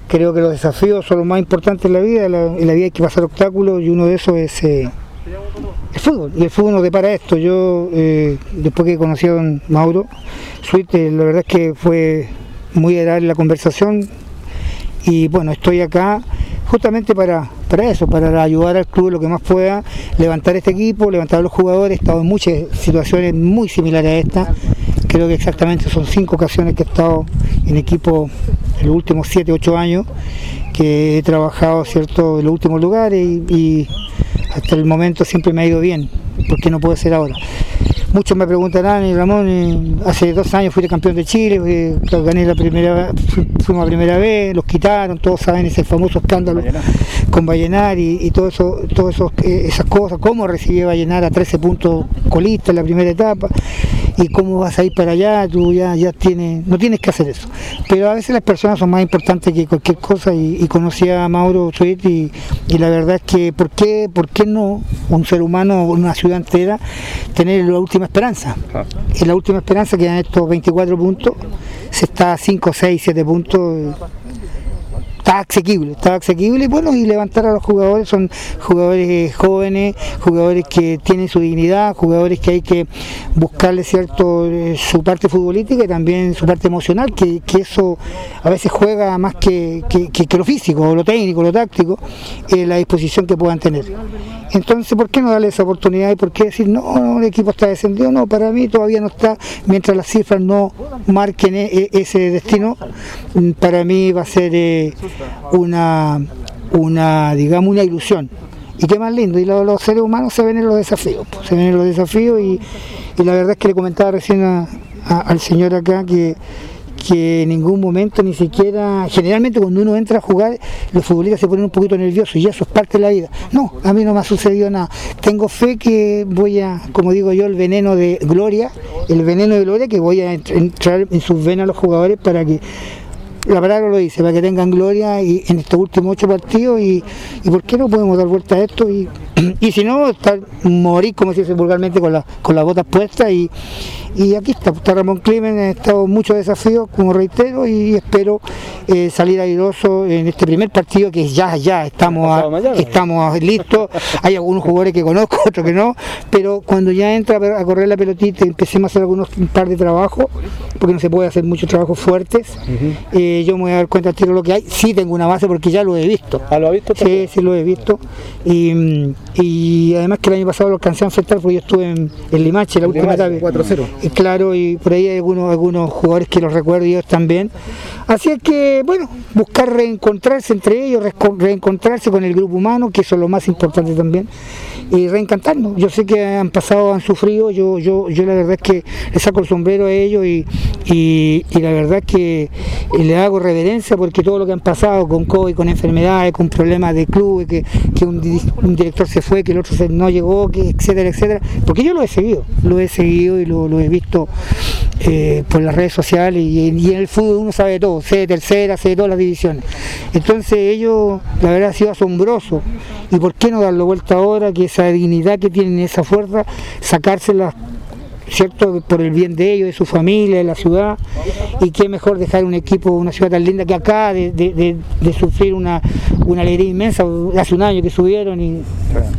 Speaker 16: Creo que los desafíos son los más importantes en la vida, en la, vida hay que pasar obstáculos y uno de esos es... Eh, el fútbol, y el fútbol nos depara esto. Yo, eh, después que conocí a don Mauro Suite, la verdad es que fue muy agradable la conversación. Y bueno, estoy acá justamente para, para eso, para ayudar al club lo que más pueda, levantar este equipo, levantar a los jugadores, he estado en muchas situaciones muy similares a esta, creo que exactamente son cinco ocasiones que he estado en equipo en los últimos siete, ocho años, que he trabajado cierto en los últimos lugares y hasta el momento siempre me ha ido bien, ¿por qué no puede ser ahora? Muchos me preguntarán, y Ramón, eh, hace dos años fui campeón de Chile, eh, gané la primera, fuimos a primera vez, los quitaron, todos saben ese famoso escándalo con Vallenar y, todo eso, todas eh, esas cosas, cómo recibí Vallenar a 13 puntos colistas en la primera etapa y cómo vas a ir para allá, tú ya, ya tienes, no tienes que hacer eso. Pero a veces las personas son más importantes que cualquier cosa y, conocí a Mauro Suit y, la verdad es que ¿por qué, ¿por qué no un ser humano, una ciudad entera, tener la última esperanza? Ah. Es la última esperanza que en estos 24 puntos se está a 5, 6, 7 puntos está asequible, está asequible, bueno, y levantar a los jugadores, son jugadores eh, jóvenes, jugadores que tienen su dignidad, jugadores que hay que buscarle cierto eh, su parte futbolística y también su parte emocional, que, que eso a veces juega más que, que, que- que lo físico, lo técnico, lo táctico, eh, la disposición que puedan tener. Entonces, ¿por qué no darle esa oportunidad y por qué decir, no, no, el equipo está descendido? No, para mí todavía no está, mientras las cifras no marquen e- e- ese destino, mm, para mí va a ser eh, una, una, digamos, una ilusión. Y qué más lindo, y lo- los seres humanos se ven en los desafíos, pues, se ven en los desafíos y, la verdad es que le comentaba recién al señor acá que que en ningún momento ni siquiera, generalmente cuando uno entra a jugar, los futbolistas se ponen un poquito nerviosos y eso es parte de la vida. No, a mí no me ha sucedido nada. Tengo fe que voy a, como digo yo, el veneno de gloria, el veneno de gloria que voy a entr- entrar en sus venas los jugadores para que la palabra lo dice, para que tengan gloria y en estos últimos ocho partidos y, y por qué no podemos dar vuelta a esto y, y si no, estar, morir, como se dice vulgarmente, con, la, con las botas puestas y, y aquí está, está Ramón Climen, ha estado muchos desafíos, como reitero, y espero eh, salir airoso en este primer partido que ya, ya estamos, a- estamos listos. Hay algunos jugadores que conozco, otros que no, pero cuando ya entra a correr la pelotita y empecemos a hacer algunos un par de trabajos, porque no se puede hacer muchos trabajos fuertes, eh, yo me voy a dar cuenta al tiro lo que hay. Sí tengo una base porque ya lo he visto.
Speaker 17: ¿Ah, lo ha visto?
Speaker 16: Sí, sí lo he visto. Y, y además que el año pasado lo alcancé a enfrentar porque yo estuve en, en Limache, la última etapa.
Speaker 17: Limache, 4-0.
Speaker 16: Y claro, y por ahí hay algunos, algunos jugadores que los recuerdo y ellos también. Así es que, bueno, buscar reencontrarse entre ellos, reencontrarse con el grupo humano, que eso es lo más importante también, y reencantarnos. Yo sé que han pasado, han sufrido, yo, yo, yo la verdad es que le saco el sombrero a ellos y, y, la verdad es que eh, le hago reverencia porque todo lo que han pasado con COVID, con enfermedades, con problemas de clubes, que, que un, di- un director se fue, que el otro se- no llegó, etcétera, etcétera, porque yo lo he seguido, lo he seguido y lo, he visto eh, por las redes sociales y, y en el fútbol uno sabe de todo, sé de tercera, sé de todas las divisiones. Entonces ellos, la verdad ha sido asombroso. ¿Y por qué no darle vuelta ahora que esa dignidad que tienen, esa fuerza, sacársela ¿cierto? Por el bien de ellos, de su familia, de la ciudad. Y qué mejor dejar un equipo, una ciudad tan linda que acá, de, de- sufrir una, una alegría inmensa. Hace un año que subieron y,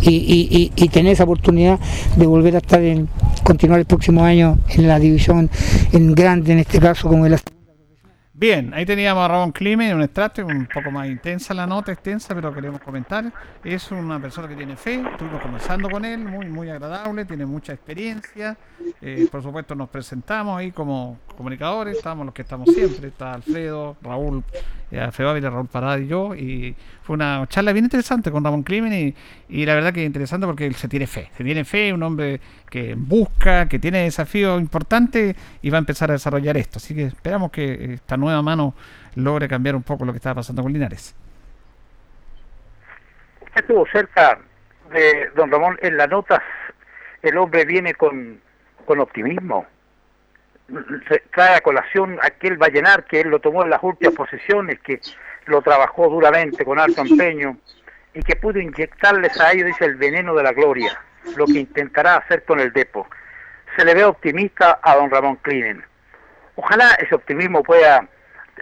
Speaker 16: y, y- tener esa oportunidad de volver a estar en, continuar el próximo año en la división en grande, en este caso, como es la
Speaker 1: Bien, ahí teníamos a Ramón Climen, un extracto, un poco más intensa la nota, extensa, pero queremos comentar. Es una persona que tiene fe, estuvimos conversando con él, muy muy agradable, tiene mucha experiencia. Eh, por supuesto nos presentamos ahí como comunicadores, estamos los que estamos siempre, está Alfredo, Raúl, eh, Alfredo Ávila, Raúl Parada y yo, y fue una charla bien interesante con Ramón Climen y, y la verdad que interesante porque él se tiene fe, se tiene fe, un hombre que busca, que tiene desafíos importantes y va a empezar a desarrollar esto. Así que esperamos que esta nueva mano logre cambiar un poco lo que estaba pasando con Linares.
Speaker 15: Usted estuvo cerca de don Ramón en las notas. El hombre viene con, con optimismo. Se trae a colación aquel Vallenar que él lo tomó en las últimas posiciones, que lo trabajó duramente con alto empeño y que pudo inyectarles a ellos, dice, el veneno de la gloria, lo que intentará hacer con el Depo. Se le ve optimista a don Ramón Clinen. Ojalá ese optimismo pueda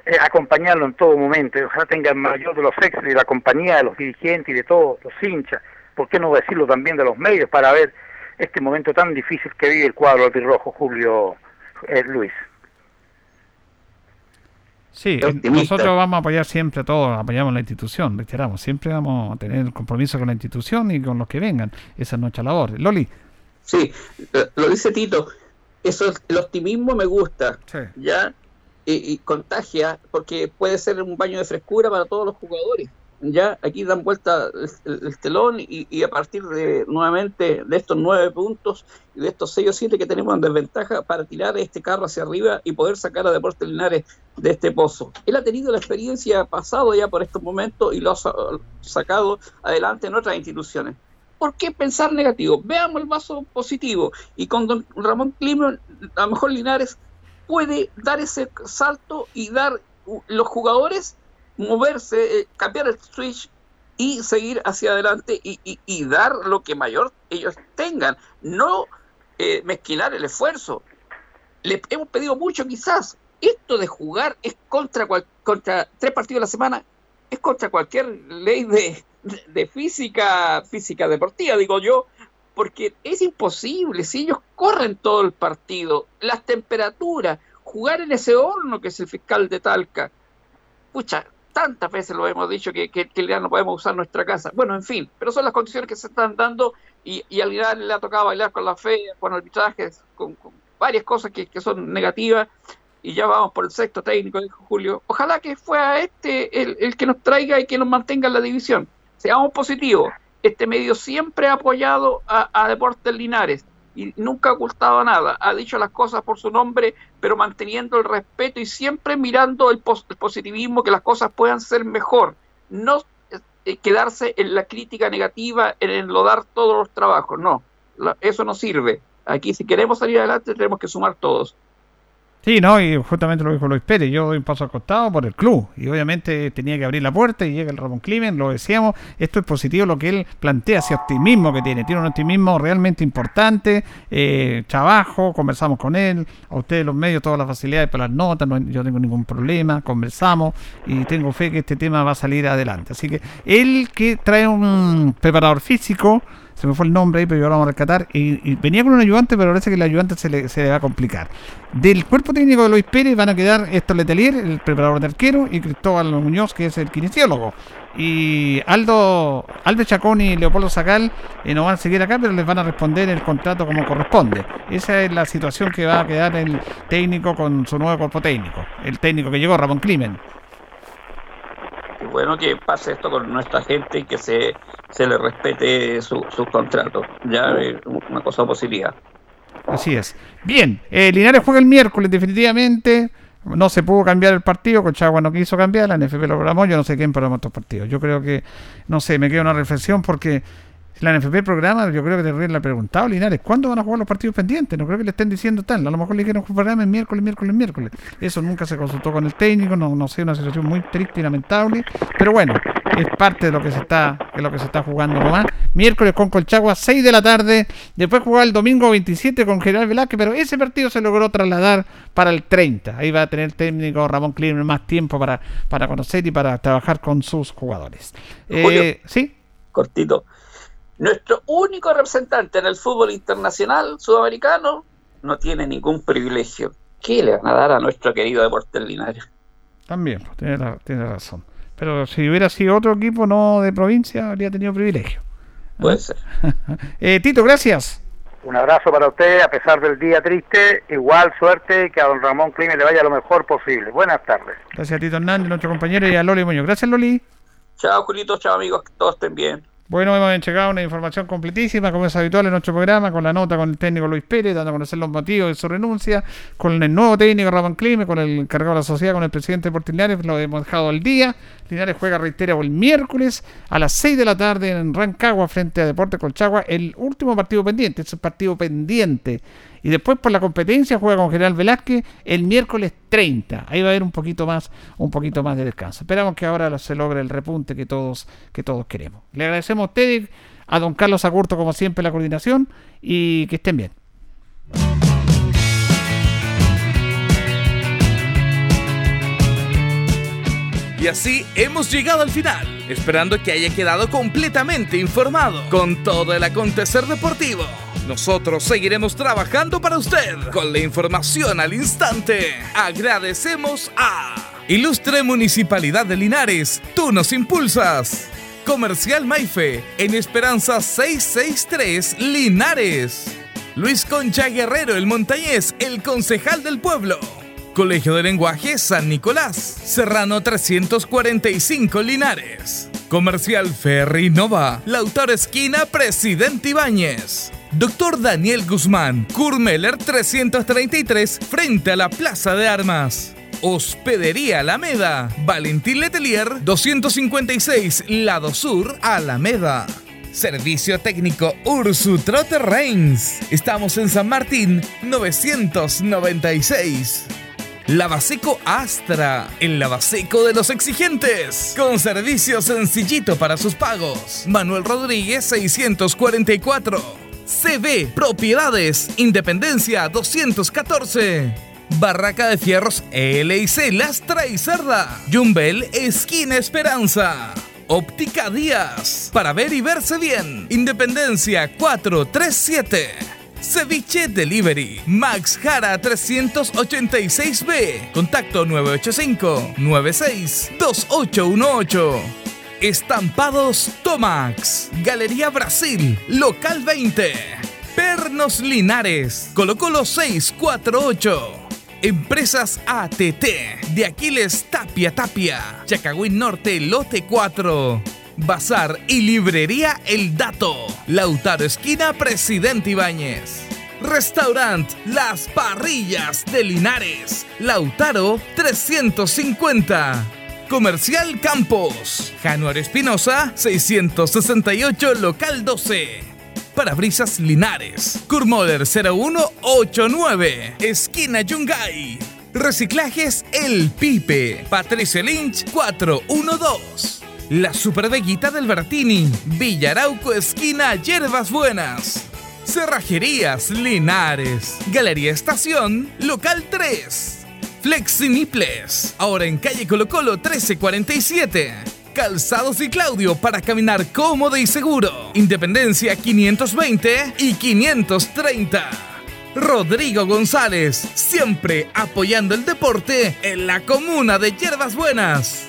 Speaker 15: eh, acompañarlo en todo momento, y ojalá tenga el mayor de los éxitos y la compañía de los dirigentes y de todos los hinchas, ¿por qué no decirlo también de los medios para ver este momento tan difícil que vive el cuadro albirrojo Julio eh, Luis?
Speaker 1: Sí, nosotros vamos a apoyar siempre a todos, apoyamos la institución, reiteramos, siempre vamos a tener el compromiso con la institución y con los que vengan. Esa es nuestra labor. Loli.
Speaker 14: Sí, lo- dice Tito. Eso, es- el optimismo me gusta. Ya y, y contagia porque puede ser un baño de frescura para todos los jugadores. Ya aquí dan vuelta el, el- el telón y, y a partir de nuevamente de estos nueve puntos y de estos seis o siete que tenemos en desventaja para tirar este carro hacia arriba y poder sacar a Deportes Linares de este pozo. Él ha tenido la experiencia pasado ya por estos momentos y lo ha sa- sacado adelante en otras instituciones. ¿Por qué pensar negativo? Veamos el vaso positivo. Y con don Ramón Clima, a lo mejor Linares puede dar ese salto y dar uh, los jugadores moverse, eh, cambiar el switch y seguir hacia adelante y, y- dar lo que mayor ellos tengan. No eh, mezquinar el esfuerzo. Le hemos pedido mucho quizás. Esto de jugar es contra, cual- contra tres partidos a la semana es contra cualquier ley de, de física, física deportiva, digo yo, porque es imposible, si ellos corren todo el partido, las temperaturas, jugar en ese horno que es el fiscal de Talca, pucha, tantas veces lo hemos dicho que, que, que ya no podemos usar nuestra casa. Bueno, en fin, pero son las condiciones que se están dando y, al Irán le ha tocado bailar con la fe, con arbitrajes, con, con varias cosas que, son negativas y ya vamos por el sexto técnico, dijo Julio. Ojalá que fuera este el, el que nos traiga y que nos mantenga en la división. Seamos positivos. Este medio siempre ha apoyado a, a Deportes Linares y nunca ha ocultado nada. Ha dicho las cosas por su nombre, pero manteniendo el respeto y siempre mirando el, pos el positivismo, que las cosas puedan ser mejor. No eh, quedarse en la crítica negativa, en enlodar todos los trabajos. No, la, eso no sirve. Aquí si queremos salir adelante tenemos que sumar todos.
Speaker 1: Sí, no, y justamente lo dijo Luis Pérez, yo doy un paso al costado por el club, y obviamente tenía que abrir la puerta y llega el Ramón Climen, lo decíamos, esto es positivo lo que él plantea, ese optimismo que tiene, tiene un optimismo realmente importante, eh, trabajo, conversamos con él, a ustedes los medios, todas las facilidades para las notas, no, yo tengo ningún problema, conversamos y tengo fe que este tema va a salir adelante. Así que él que trae un preparador físico, se me fue el nombre ahí, pero yo lo vamos a rescatar. Y, venía con un ayudante, pero parece que el ayudante se le, se va a complicar. Del cuerpo técnico de Luis Pérez van a quedar Héctor Letelier, el preparador de arquero, y Cristóbal Muñoz, que es el kinesiólogo. Y Aldo, Aldo Chacón y Leopoldo Sacal eh, no van a seguir acá, pero les van a responder el contrato como corresponde. Esa es la situación que va a quedar el técnico con su nuevo cuerpo técnico. El técnico que llegó, Ramón Climen
Speaker 14: bueno que pase esto con nuestra gente y que se, se le respete sus su contratos. Ya es una cosa positiva.
Speaker 1: Así es. Bien, eh, Linares juega el miércoles definitivamente. No se pudo cambiar el partido, Colchagua no quiso cambiar, la NFP lo programó, yo no sé quién programó estos partidos. Yo creo que, no sé, me queda una reflexión porque la NFP programa, yo creo que te le ha preguntado Linares, ¿cuándo van a jugar los partidos pendientes? No creo que le estén diciendo tal. A lo mejor le dijeron que programa el miércoles, miércoles, miércoles. Eso nunca se consultó con el técnico, no, no sé, una situación muy triste y lamentable. Pero bueno, es parte de lo que se está, de lo que se está jugando nomás. Miércoles con Colchagua, 6 de la tarde. Después jugar el domingo 27 con General Velázquez, pero ese partido se logró trasladar para el 30. Ahí va a tener el técnico Ramón Klimer más tiempo para, para conocer y para trabajar con sus jugadores.
Speaker 14: Eh,
Speaker 1: ¿Sí?
Speaker 14: Cortito. Nuestro único representante en el fútbol internacional sudamericano no tiene ningún privilegio. ¿Qué le van a dar a nuestro querido Deportes Linares?
Speaker 1: También, pues, tiene, la, tiene, razón. Pero si hubiera sido otro equipo no de provincia, habría tenido privilegio.
Speaker 14: Puede ¿Eh? ser.
Speaker 1: eh, Tito, gracias.
Speaker 15: Un abrazo para usted, a pesar del día triste. Igual suerte y que a don Ramón Clime le vaya lo mejor posible. Buenas tardes.
Speaker 1: Gracias a Tito Hernández, nuestro compañero, y a Loli Muñoz. Gracias, Loli.
Speaker 14: Chao, Julito. Chao, amigos. Que todos estén bien.
Speaker 1: Bueno, hemos entregado una información completísima, como es habitual en nuestro programa, con la nota con el técnico Luis Pérez, dando a conocer los motivos de su renuncia, con el nuevo técnico Ramón Clime, con el encargado de la sociedad, con el presidente de Linares, lo hemos dejado al día. Linares juega, reitero, el miércoles a las 6 de la tarde en Rancagua frente a Deporte Colchagua, el último partido pendiente, es un partido pendiente. Y después por la competencia juega con General Velázquez el miércoles 30. Ahí va a haber un poquito más, un poquito más de descanso. Esperamos que ahora se logre el repunte que todos, que todos queremos. Le agradecemos a ustedes, a don Carlos Agurto, como siempre, la coordinación y que estén bien.
Speaker 6: Y así hemos llegado al final, esperando que haya quedado completamente informado con todo el acontecer deportivo. Nosotros seguiremos trabajando para usted con la información al instante. Agradecemos a Ilustre Municipalidad de Linares, tú nos impulsas. Comercial Maife, en Esperanza 663 Linares. Luis Concha Guerrero, el montañés, el concejal del pueblo. Colegio de Lenguaje San Nicolás, Serrano 345 Linares. Comercial Ferry Nova, Lautaro Esquina, Presidente Ibáñez. Doctor Daniel Guzmán, Kurmeller 333, frente a la Plaza de Armas. Hospedería Alameda, Valentín Letelier 256, Lado Sur, Alameda. Servicio técnico Ursu Trotter Reigns. Estamos en San Martín 996. Lavaseco Astra, el lavaseco de los exigentes, con servicio sencillito para sus pagos. Manuel Rodríguez 644. CB Propiedades, Independencia 214. Barraca de Fierros LIC Lastra y Cerda. Jumbel, esquina Esperanza. Óptica Díaz. Para ver y verse bien. Independencia 437. Ceviche Delivery. Max Jara 386B. Contacto 985-962818. Estampados Tomax. Galería Brasil. Local 20. Pernos Linares. Colo Colo 648. Empresas ATT. De Aquiles Tapia Tapia. Chacagüín Norte Lote 4. Bazar y Librería El Dato. Lautaro Esquina Presidente Ibáñez. Restaurant Las Parrillas de Linares. Lautaro 350. Comercial Campos. Januario Espinosa 668 Local 12. Parabrisas Linares. Kurmoller 0189. Esquina Yungay. Reciclajes El Pipe. Patricio Lynch 412. La Superveguita del Bertini. Villarauco Esquina Hierbas Buenas. Cerrajerías Linares. Galería Estación. Local 3. Flexiniples. Ahora en calle Colo Colo 1347. Calzados y Claudio para caminar cómodo y seguro. Independencia 520 y 530. Rodrigo González, siempre apoyando el deporte en la comuna de Hierbas Buenas.